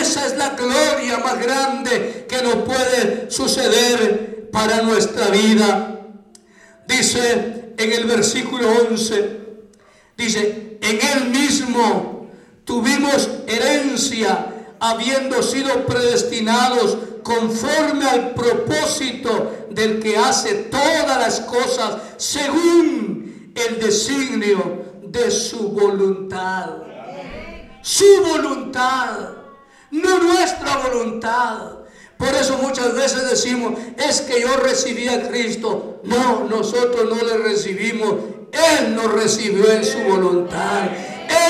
Esa es la gloria más grande que nos puede suceder para nuestra vida. Dice en el versículo 11, dice, en él mismo tuvimos herencia habiendo sido predestinados conforme al propósito del que hace todas las cosas según el designio de su voluntad. Su voluntad no nuestra voluntad. Por eso muchas veces decimos, es que yo recibí a Cristo. No, nosotros no le recibimos. Él nos recibió en su voluntad.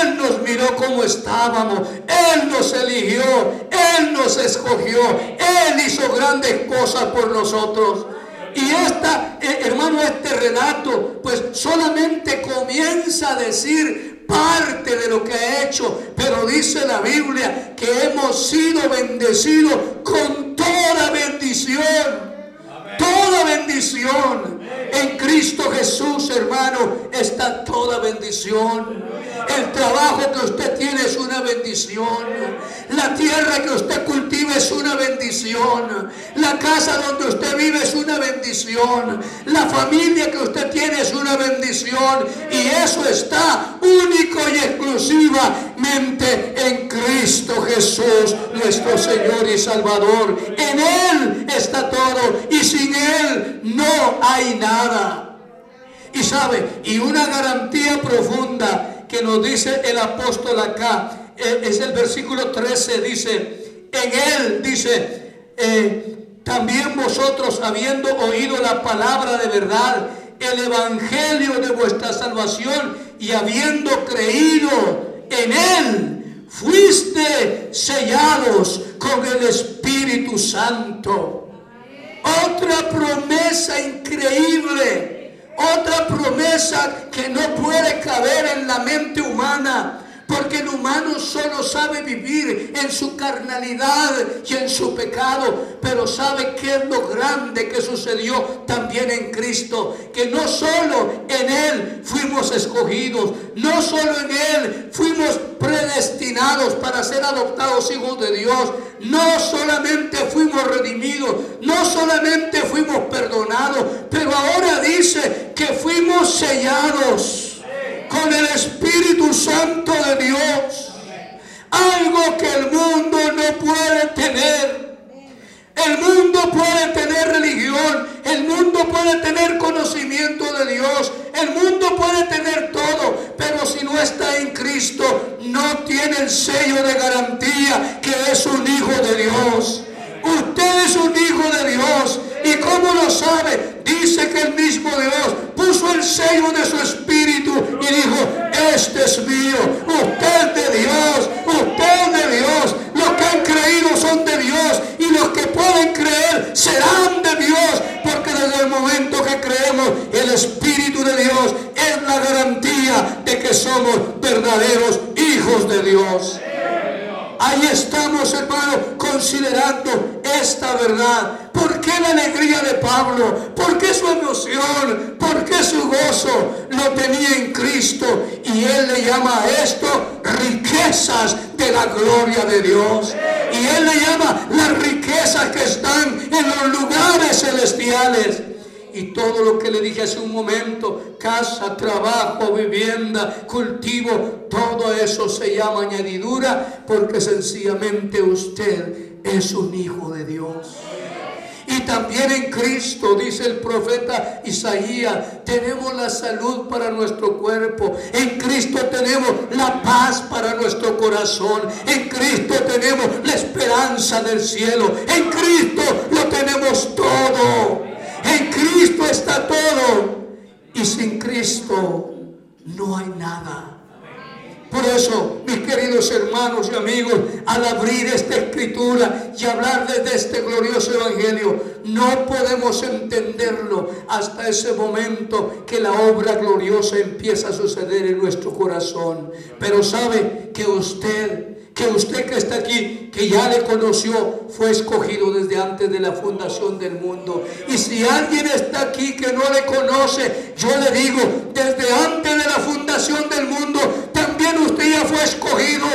Él nos miró como estábamos. Él nos eligió. Él nos escogió. Él hizo grandes cosas por nosotros. Y esta, eh, hermano, este relato, pues solamente comienza a decir parte de lo que ha hecho, pero dice la Biblia que hemos sido bendecidos con toda bendición. Toda bendición. En Cristo Jesús, hermano, está toda bendición. El trabajo que usted tiene es una bendición. La tierra que usted cultiva es una bendición. La casa donde usted vive es una bendición. La familia que usted tiene es una bendición. Y eso está único y exclusivamente en Cristo Jesús, nuestro Señor y Salvador. En Él está todo. Y sin Él no hay nada. Y sabe, y una garantía profunda que nos dice el apóstol acá, eh, es el versículo 13, dice, en él dice, eh, también vosotros habiendo oído la palabra de verdad, el evangelio de vuestra salvación y habiendo creído en él, fuiste sellados con el Espíritu Santo. Otra promesa increíble, otra promesa que no puede caber en la mente humana. Porque el humano solo sabe vivir en su carnalidad y en su pecado, pero sabe qué es lo grande que sucedió también en Cristo, que no solo en Él fuimos escogidos, no solo en Él fuimos predestinados para ser adoptados hijos de Dios, no solamente fuimos redimidos, no solamente fuimos perdonados, pero ahora dice que fuimos sellados con el Espíritu Santo de Dios. Algo que el mundo no puede tener. El mundo puede tener religión, el mundo puede tener conocimiento de Dios, el mundo puede tener todo, pero si no está en Cristo, no tiene el sello de garantía que es un hijo de Dios. Usted es un hijo de Dios. ¿Y cómo lo sabe? Dice que el mismo Dios puso el sello de su espíritu este es mío, dije hace un momento, casa, trabajo, vivienda, cultivo, todo eso se llama añadidura porque sencillamente usted es un hijo de Dios. Y también en Cristo, dice el profeta Isaías, tenemos la salud para nuestro cuerpo. En Cristo tenemos la paz para nuestro corazón. En Cristo tenemos la esperanza del cielo. En Cristo lo tenemos todo. En Cristo está todo. Y sin Cristo no hay nada. Por eso, mis queridos hermanos y amigos, al abrir esta escritura y hablar de este glorioso evangelio, no podemos entenderlo hasta ese momento que la obra gloriosa empieza a suceder en nuestro corazón. Pero sabe que usted que usted que está aquí, que ya le conoció, fue escogido desde antes de la fundación del mundo. Y si alguien está aquí que no le conoce, yo le digo, desde antes de la fundación del mundo, también usted ya fue escogido.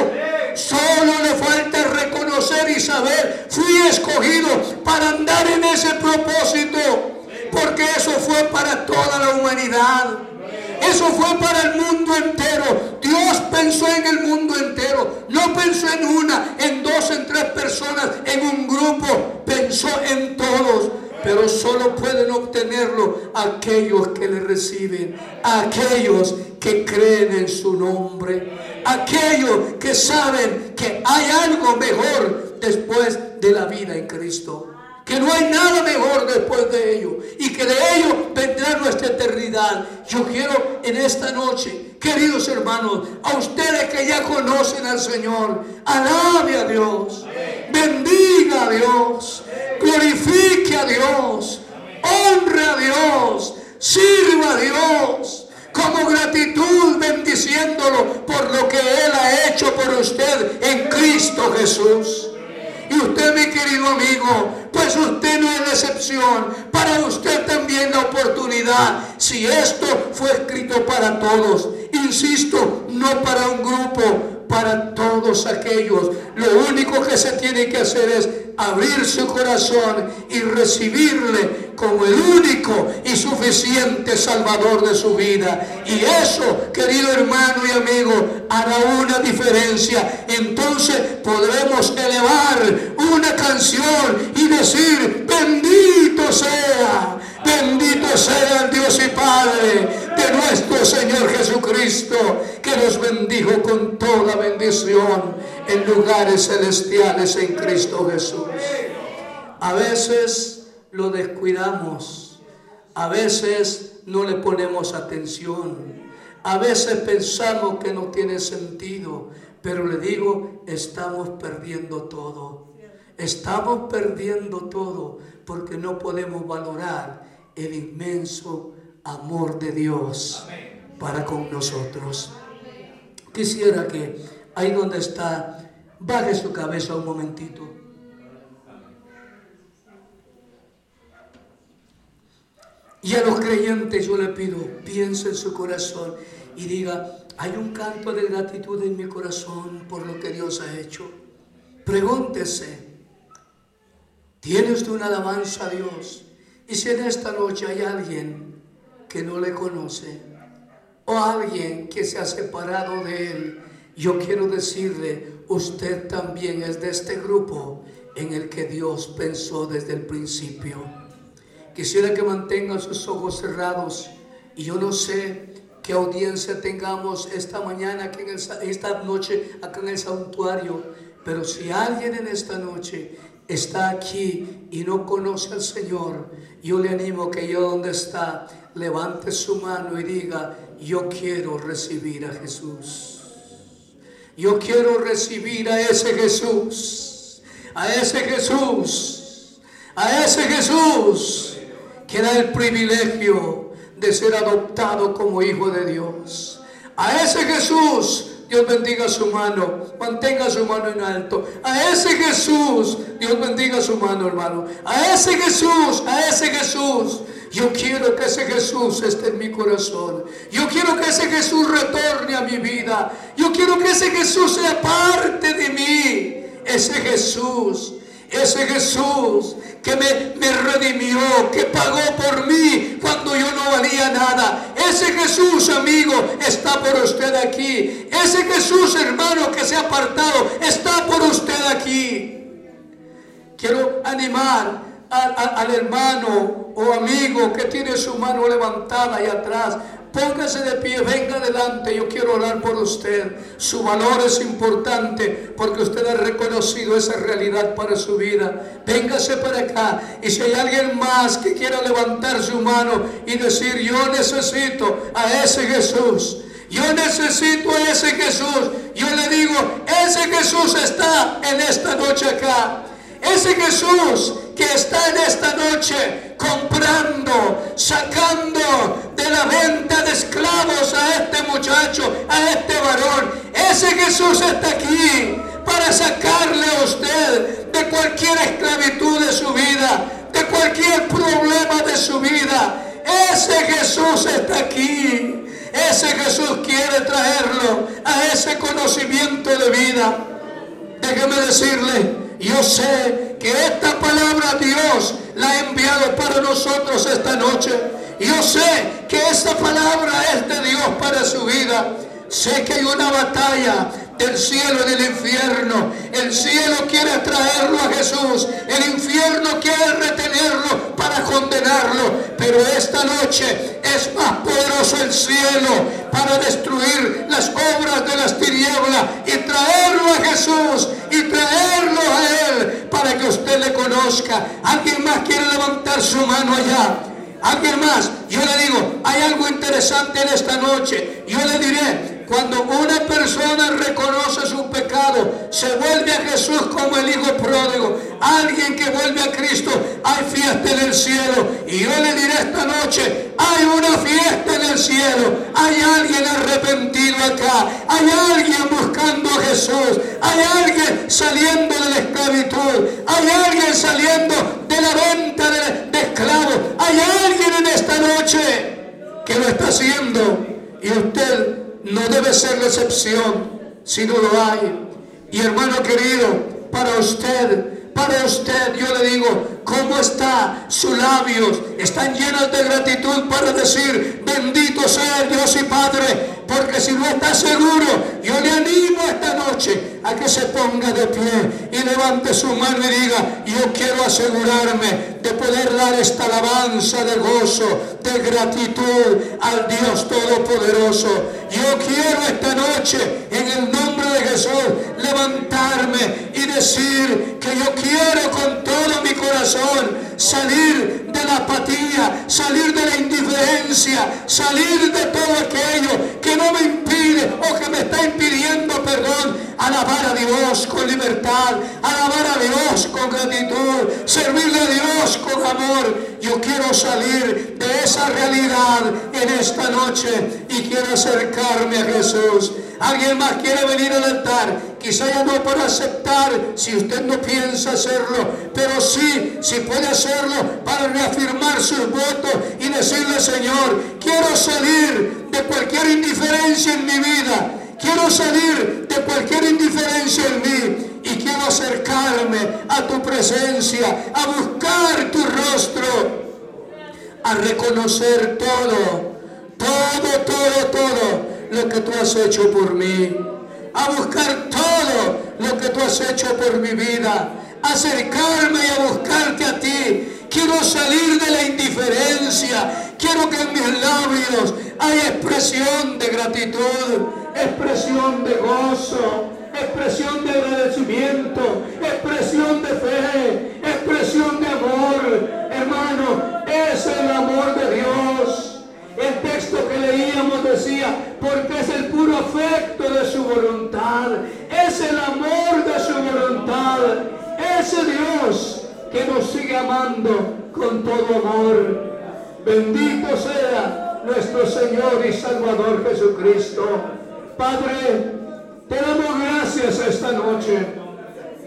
Solo le falta reconocer y saber, fui escogido para andar en ese propósito, porque eso fue para toda la humanidad. Eso fue para el mundo entero. Dios pensó en el mundo entero. No pensó en una, en dos, en tres personas, en un grupo. Pensó en todos. Pero solo pueden obtenerlo aquellos que le reciben. Aquellos que creen en su nombre. Aquellos que saben que hay algo mejor después de la vida en Cristo que no hay nada mejor después de ello y que de ello vendrá nuestra eternidad. Yo quiero en esta noche, queridos hermanos, a ustedes que ya conocen al Señor, alabe a Dios, bendiga a Dios, glorifique a Dios, honre a Dios, sirva a Dios como gratitud bendiciéndolo por lo que Él ha hecho por usted en Cristo Jesús. Y usted, mi querido amigo, pues usted no es la excepción. Para usted también la oportunidad. Si esto fue escrito para todos, insisto, no para un grupo, para todos aquellos. Lo único que se tiene que hacer es abrir su corazón y recibirle como el único y suficiente Salvador de su vida. Y eso, querido hermano y amigo, hará una diferencia. Entonces podremos elevar una canción y decir, bendito sea, bendito sea el Dios y Padre de nuestro Señor Jesucristo, que nos bendijo con toda bendición en lugares celestiales en Cristo Jesús. A veces lo descuidamos, a veces no le ponemos atención, a veces pensamos que no tiene sentido, Pero le digo, estamos perdiendo todo. Estamos perdiendo todo porque no podemos valorar el inmenso amor de Dios para con nosotros. Quisiera que ahí donde está, baje su cabeza un momentito. Y a los creyentes yo le pido, piense en su corazón y diga, hay un canto de gratitud en mi corazón por lo que Dios ha hecho. Pregúntese, ¿tiene usted una alabanza a Dios? Y si en esta noche hay alguien que no le conoce o alguien que se ha separado de él, yo quiero decirle, usted también es de este grupo en el que Dios pensó desde el principio. Quisiera que mantenga sus ojos cerrados y yo no sé qué audiencia tengamos esta mañana, aquí en esta noche, acá en el santuario, pero si alguien en esta noche está aquí y no conoce al Señor, yo le animo que yo donde está, levante su mano y diga, yo quiero recibir a Jesús. Yo quiero recibir a ese Jesús, a ese Jesús, a ese Jesús que da el privilegio de ser adoptado como hijo de Dios. A ese Jesús, Dios bendiga su mano, mantenga su mano en alto. A ese Jesús, Dios bendiga su mano, hermano. A ese Jesús, a ese Jesús. Yo quiero que ese Jesús esté en mi corazón. Yo quiero que ese Jesús retorne a mi vida. Yo quiero que ese Jesús sea parte de mí. Ese Jesús ese Jesús que me, redimió, que pagó por mí cuando yo no valía nada. Ese Jesús, amigo, está por usted aquí. Ese Jesús, hermano, que se ha apartado, está por usted aquí. Quiero animar al hermano o amigo que tiene su mano levantada ahí atrás Póngase de pie, venga adelante, yo quiero orar por usted. Su valor es importante porque usted ha reconocido esa realidad para su vida. Véngase para acá y si hay alguien más que quiera levantar su mano y decir, yo necesito a ese Jesús. Yo necesito a ese Jesús. Yo le digo, ese Jesús está en esta noche acá. Ese Jesús que está en esta noche comprando, sacando de la venta de esclavos a este muchacho, a este varón. Ese Jesús está aquí para sacarle a usted de cualquier esclavitud de su vida, de cualquier problema de su vida. Ese Jesús está aquí. Ese Jesús quiere traerlo a ese conocimiento de vida. Déjeme decirle, yo sé que esta palabra Dios la ha enviado para nosotros esta noche. Yo sé que esta palabra es de Dios para su vida. Sé que hay una batalla del cielo y del infierno. El cielo quiere traerlo a Jesús. El infierno quiere retenerlo para condenarlo. Pero esta noche es más poderoso el cielo para destruir las obras de las tinieblas y traerlo a Jesús y traerlo a Él para que usted le conozca. ¿Alguien más quiere levantar su mano allá? ¿Alguien más? Yo le digo, hay algo interesante en esta noche. Yo le diré, cuando una persona reconoce su pecado, se vuelve a Jesús como el Hijo pródigo, alguien que vuelve a Cristo, hay fiesta en el cielo. Y yo le diré esta noche, hay una fiesta en el cielo. Hay alguien arrepentido acá. Hay alguien buscando a Jesús. Hay alguien saliendo de la esclavitud. Hay alguien saliendo de la venta de, de esclavos. Hay alguien en esta noche que lo está haciendo. Y usted no debe ser la excepción, si no lo hay. Y hermano querido, para usted, para usted, yo le digo, ¿cómo está sus labios? Están llenos de gratitud para decir, bendito sea Dios y Padre porque si no está seguro, yo le animo esta noche a que se ponga de pie y levante su mano y diga, yo quiero asegurarme de poder dar esta alabanza de gozo, de gratitud al Dios Todopoderoso. Yo quiero esta noche, en el nombre de Jesús, levantarme y decir que yo quiero con todo mi corazón salir de la apatía, salir de la indiferencia, salir de todo aquello que no me impide o que me está impidiendo, perdón, alabar a Dios con libertad, alabar a Dios con gratitud, servirle a Dios con amor. Yo quiero salir de esa realidad en esta noche y quiero acercarme a Jesús. Alguien más quiere venir al altar. Quizá no para aceptar si usted no piensa hacerlo, pero sí, si puede hacerlo para reafirmar sus votos y decirle, Señor, quiero salir de cualquier indiferencia en mi vida. Quiero salir de cualquier indiferencia en mí y quiero acercarme a tu presencia, a buscar tu rostro, a reconocer todo, todo, todo, todo lo que tú has hecho por mí, a buscar todo lo que tú has hecho por mi vida, acercarme y a buscarte a ti. Quiero salir de la indiferencia. Quiero que en mis labios haya expresión de gratitud, expresión de gozo, expresión de agradecimiento, expresión de fe, expresión de amor. Con todo amor. Bendito sea nuestro Señor y Salvador Jesucristo. Padre, te damos gracias esta noche.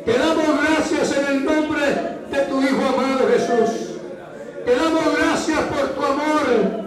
Te damos gracias en el nombre de tu Hijo amado Jesús. Te damos gracias por tu amor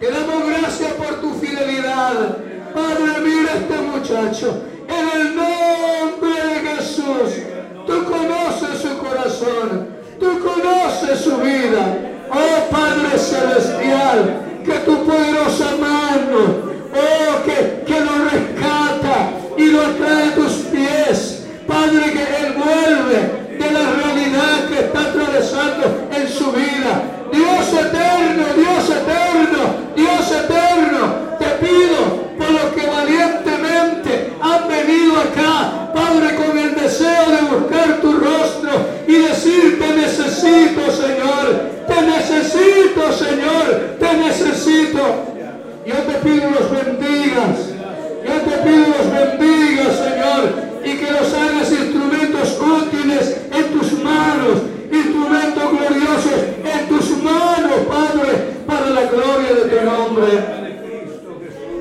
te damos gracias por tu fidelidad. Padre, mira este muchacho. En el nombre de Jesús. Tú conoces su corazón. Tú conoces su vida. Oh Padre Celestial, que tu poderosa mano, oh, que, que lo rescata y lo trae a tus pies. Padre, que Él vuelve de la realidad que está atravesando en su vida. Dios eterno, Señor, te necesito, Señor, te necesito. Yo te pido los bendigas, yo te pido los bendigas, Señor, y que los hagas instrumentos útiles en tus manos, instrumentos gloriosos en tus manos, Padre, para la gloria de tu nombre.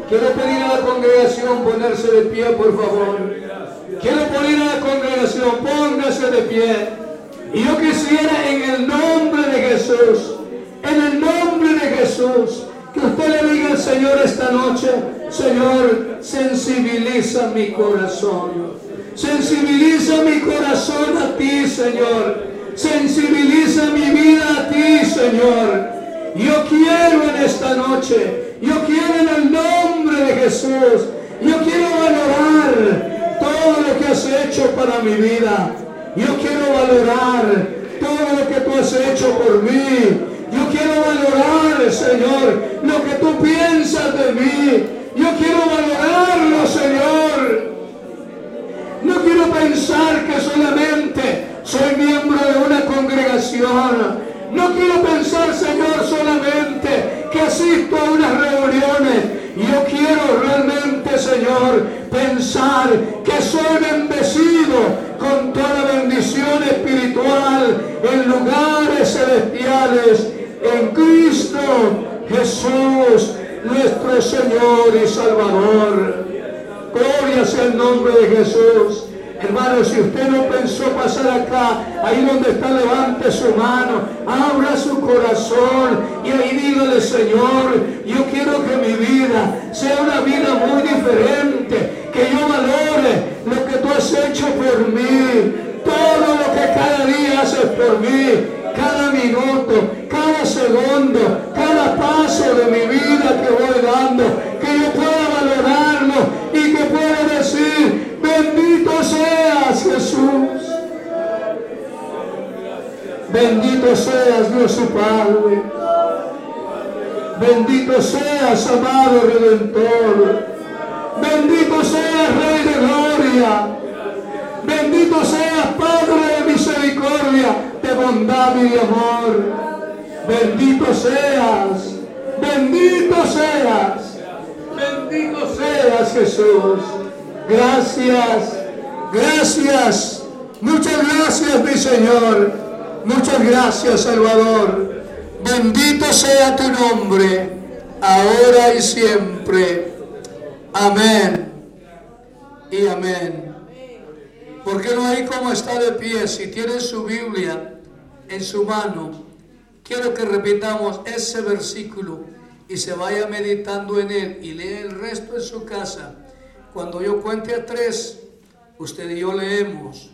Quiero pedir a la congregación ponerse de pie, por favor. Quiero pedir a la congregación, póngase de pie. Y yo quisiera en el nombre de Jesús, en el nombre de Jesús, que usted le diga al Señor esta noche, Señor, sensibiliza mi corazón. Sensibiliza mi corazón a ti, Señor. Sensibiliza mi vida a ti, Señor. Yo quiero en esta noche, yo quiero en el nombre de Jesús, yo quiero valorar todo lo que has hecho para mi vida. Yo quiero valorar todo lo que tú has hecho por mí. Yo quiero valorar, Señor, lo que tú piensas de mí. Yo quiero valorarlo, Señor. No quiero pensar que solamente soy miembro de una congregación no quiero pensar, Señor, solamente que asisto a unas reuniones. Yo quiero realmente, Señor, pensar que soy bendecido con toda espiritual en lugares celestiales en Cristo Jesús, nuestro Señor y Salvador. Gloria sea el nombre de Jesús. Hermano, si usted no pensó pasar acá, ahí donde está, levante su mano, abra su corazón y ahí dígale, Señor, yo quiero que mi vida sea una vida muy diferente, que yo valore lo que tú has hecho por mí, todo lo que cada día haces por mí, cada minuto, cada segundo, cada paso de mi vida que voy dando, que yo pueda valorarlo y que pueda decir, Bendito seas Jesús. Bendito seas Dios su Padre. Bendito seas, amado Redentor. Bendito seas, Rey de Gloria. Bendito seas, Padre de misericordia, de bondad y de amor. Bendito seas. Bendito seas. Bendito seas Jesús. Gracias. Gracias. Muchas gracias mi Señor. Muchas gracias Salvador. Bendito sea tu nombre. Ahora y siempre. Amén. Y amén. Porque no hay como está de pie si tiene su Biblia en su mano Quiero que repitamos ese versículo y se vaya meditando en él y lee el resto en su casa. Cuando yo cuente a tres, usted y yo leemos.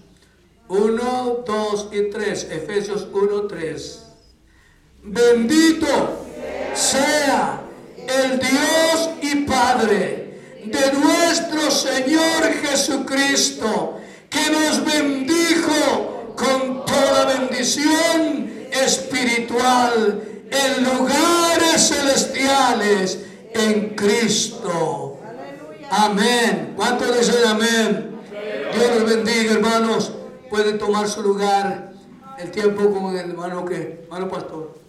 Uno, dos y tres. Efesios 1, 3. Bendito sea el Dios y Padre de nuestro Señor Jesucristo, que nos bendijo con toda bendición espiritual en lugares celestiales en Cristo. Amén. ¿Cuántos dicen amén? Dios los bendiga, hermanos. Pueden tomar su lugar el tiempo con el hermano que, hermano pastor.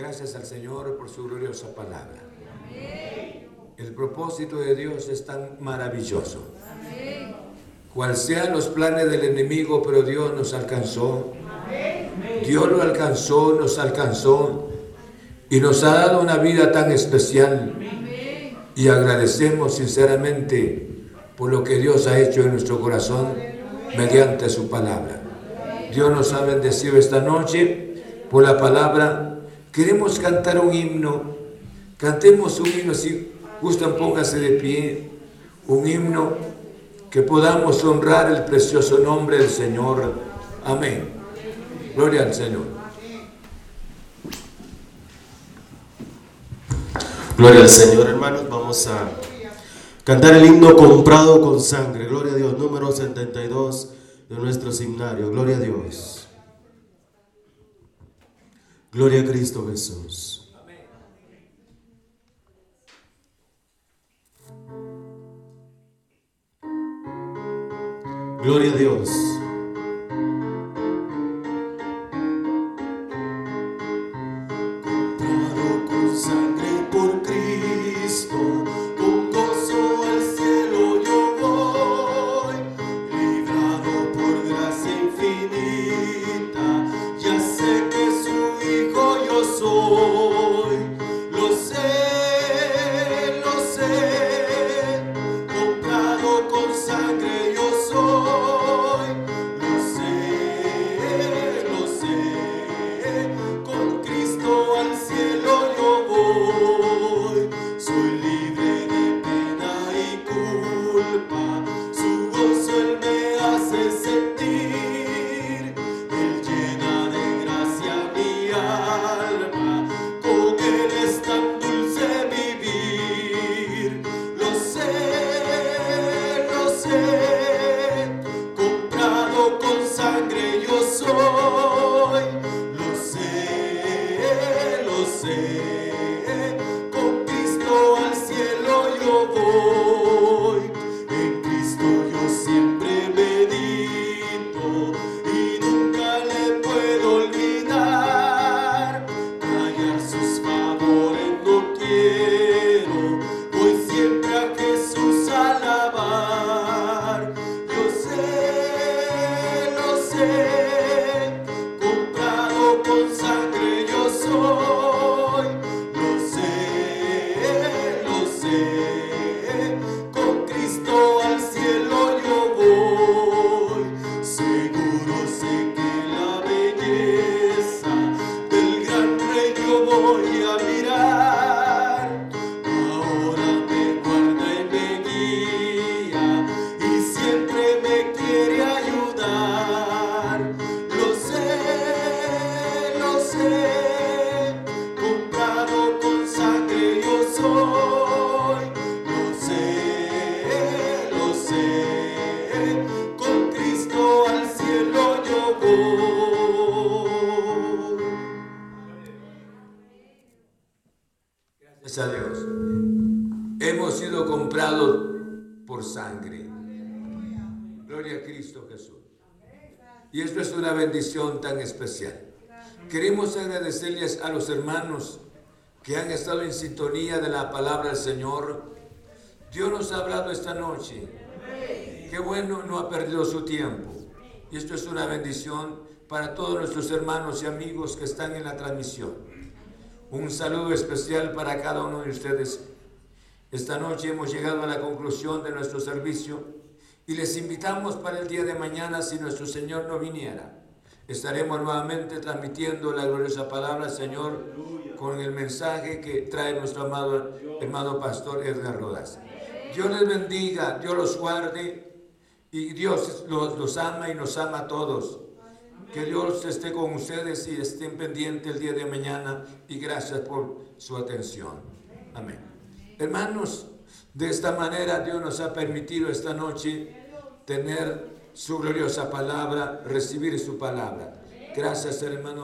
Gracias al Señor por su gloriosa palabra. El propósito de Dios es tan maravilloso. Cual sean los planes del enemigo, pero Dios nos alcanzó. Dios lo alcanzó, nos alcanzó y nos ha dado una vida tan especial. Y agradecemos sinceramente por lo que Dios ha hecho en nuestro corazón mediante su palabra. Dios nos ha bendecido esta noche por la palabra. Queremos cantar un himno Cantemos un himno, si gustan, póngase de pie, un himno que podamos honrar el precioso nombre del Señor. Amén. Gloria al Señor. Gloria al Señor, hermanos. Vamos a cantar el himno comprado con sangre. Gloria a Dios, número 72 de nuestro himnario. Gloria a Dios. Gloria a Cristo Jesús. Gloria a Dios. say. Y esto es una bendición tan especial. Queremos agradecerles a los hermanos que han estado en sintonía de la palabra del Señor. Dios nos ha hablado esta noche. Qué bueno, no ha perdido su tiempo. Y esto es una bendición para todos nuestros hermanos y amigos que están en la transmisión. Un saludo especial para cada uno de ustedes. Esta noche hemos llegado a la conclusión de nuestro servicio y les invitamos para el día de mañana si nuestro Señor no viniera. Estaremos nuevamente transmitiendo la gloriosa palabra, Señor, con el mensaje que trae nuestro amado hermano pastor Edgar Rodas. Dios les bendiga, Dios los guarde y Dios los, los ama y nos ama a todos. Que Dios esté con ustedes y estén pendientes el día de mañana y gracias por su atención. Amén. Hermanos, de esta manera Dios nos ha permitido esta noche tener su gloriosa palabra, recibir su palabra. Gracias hermano.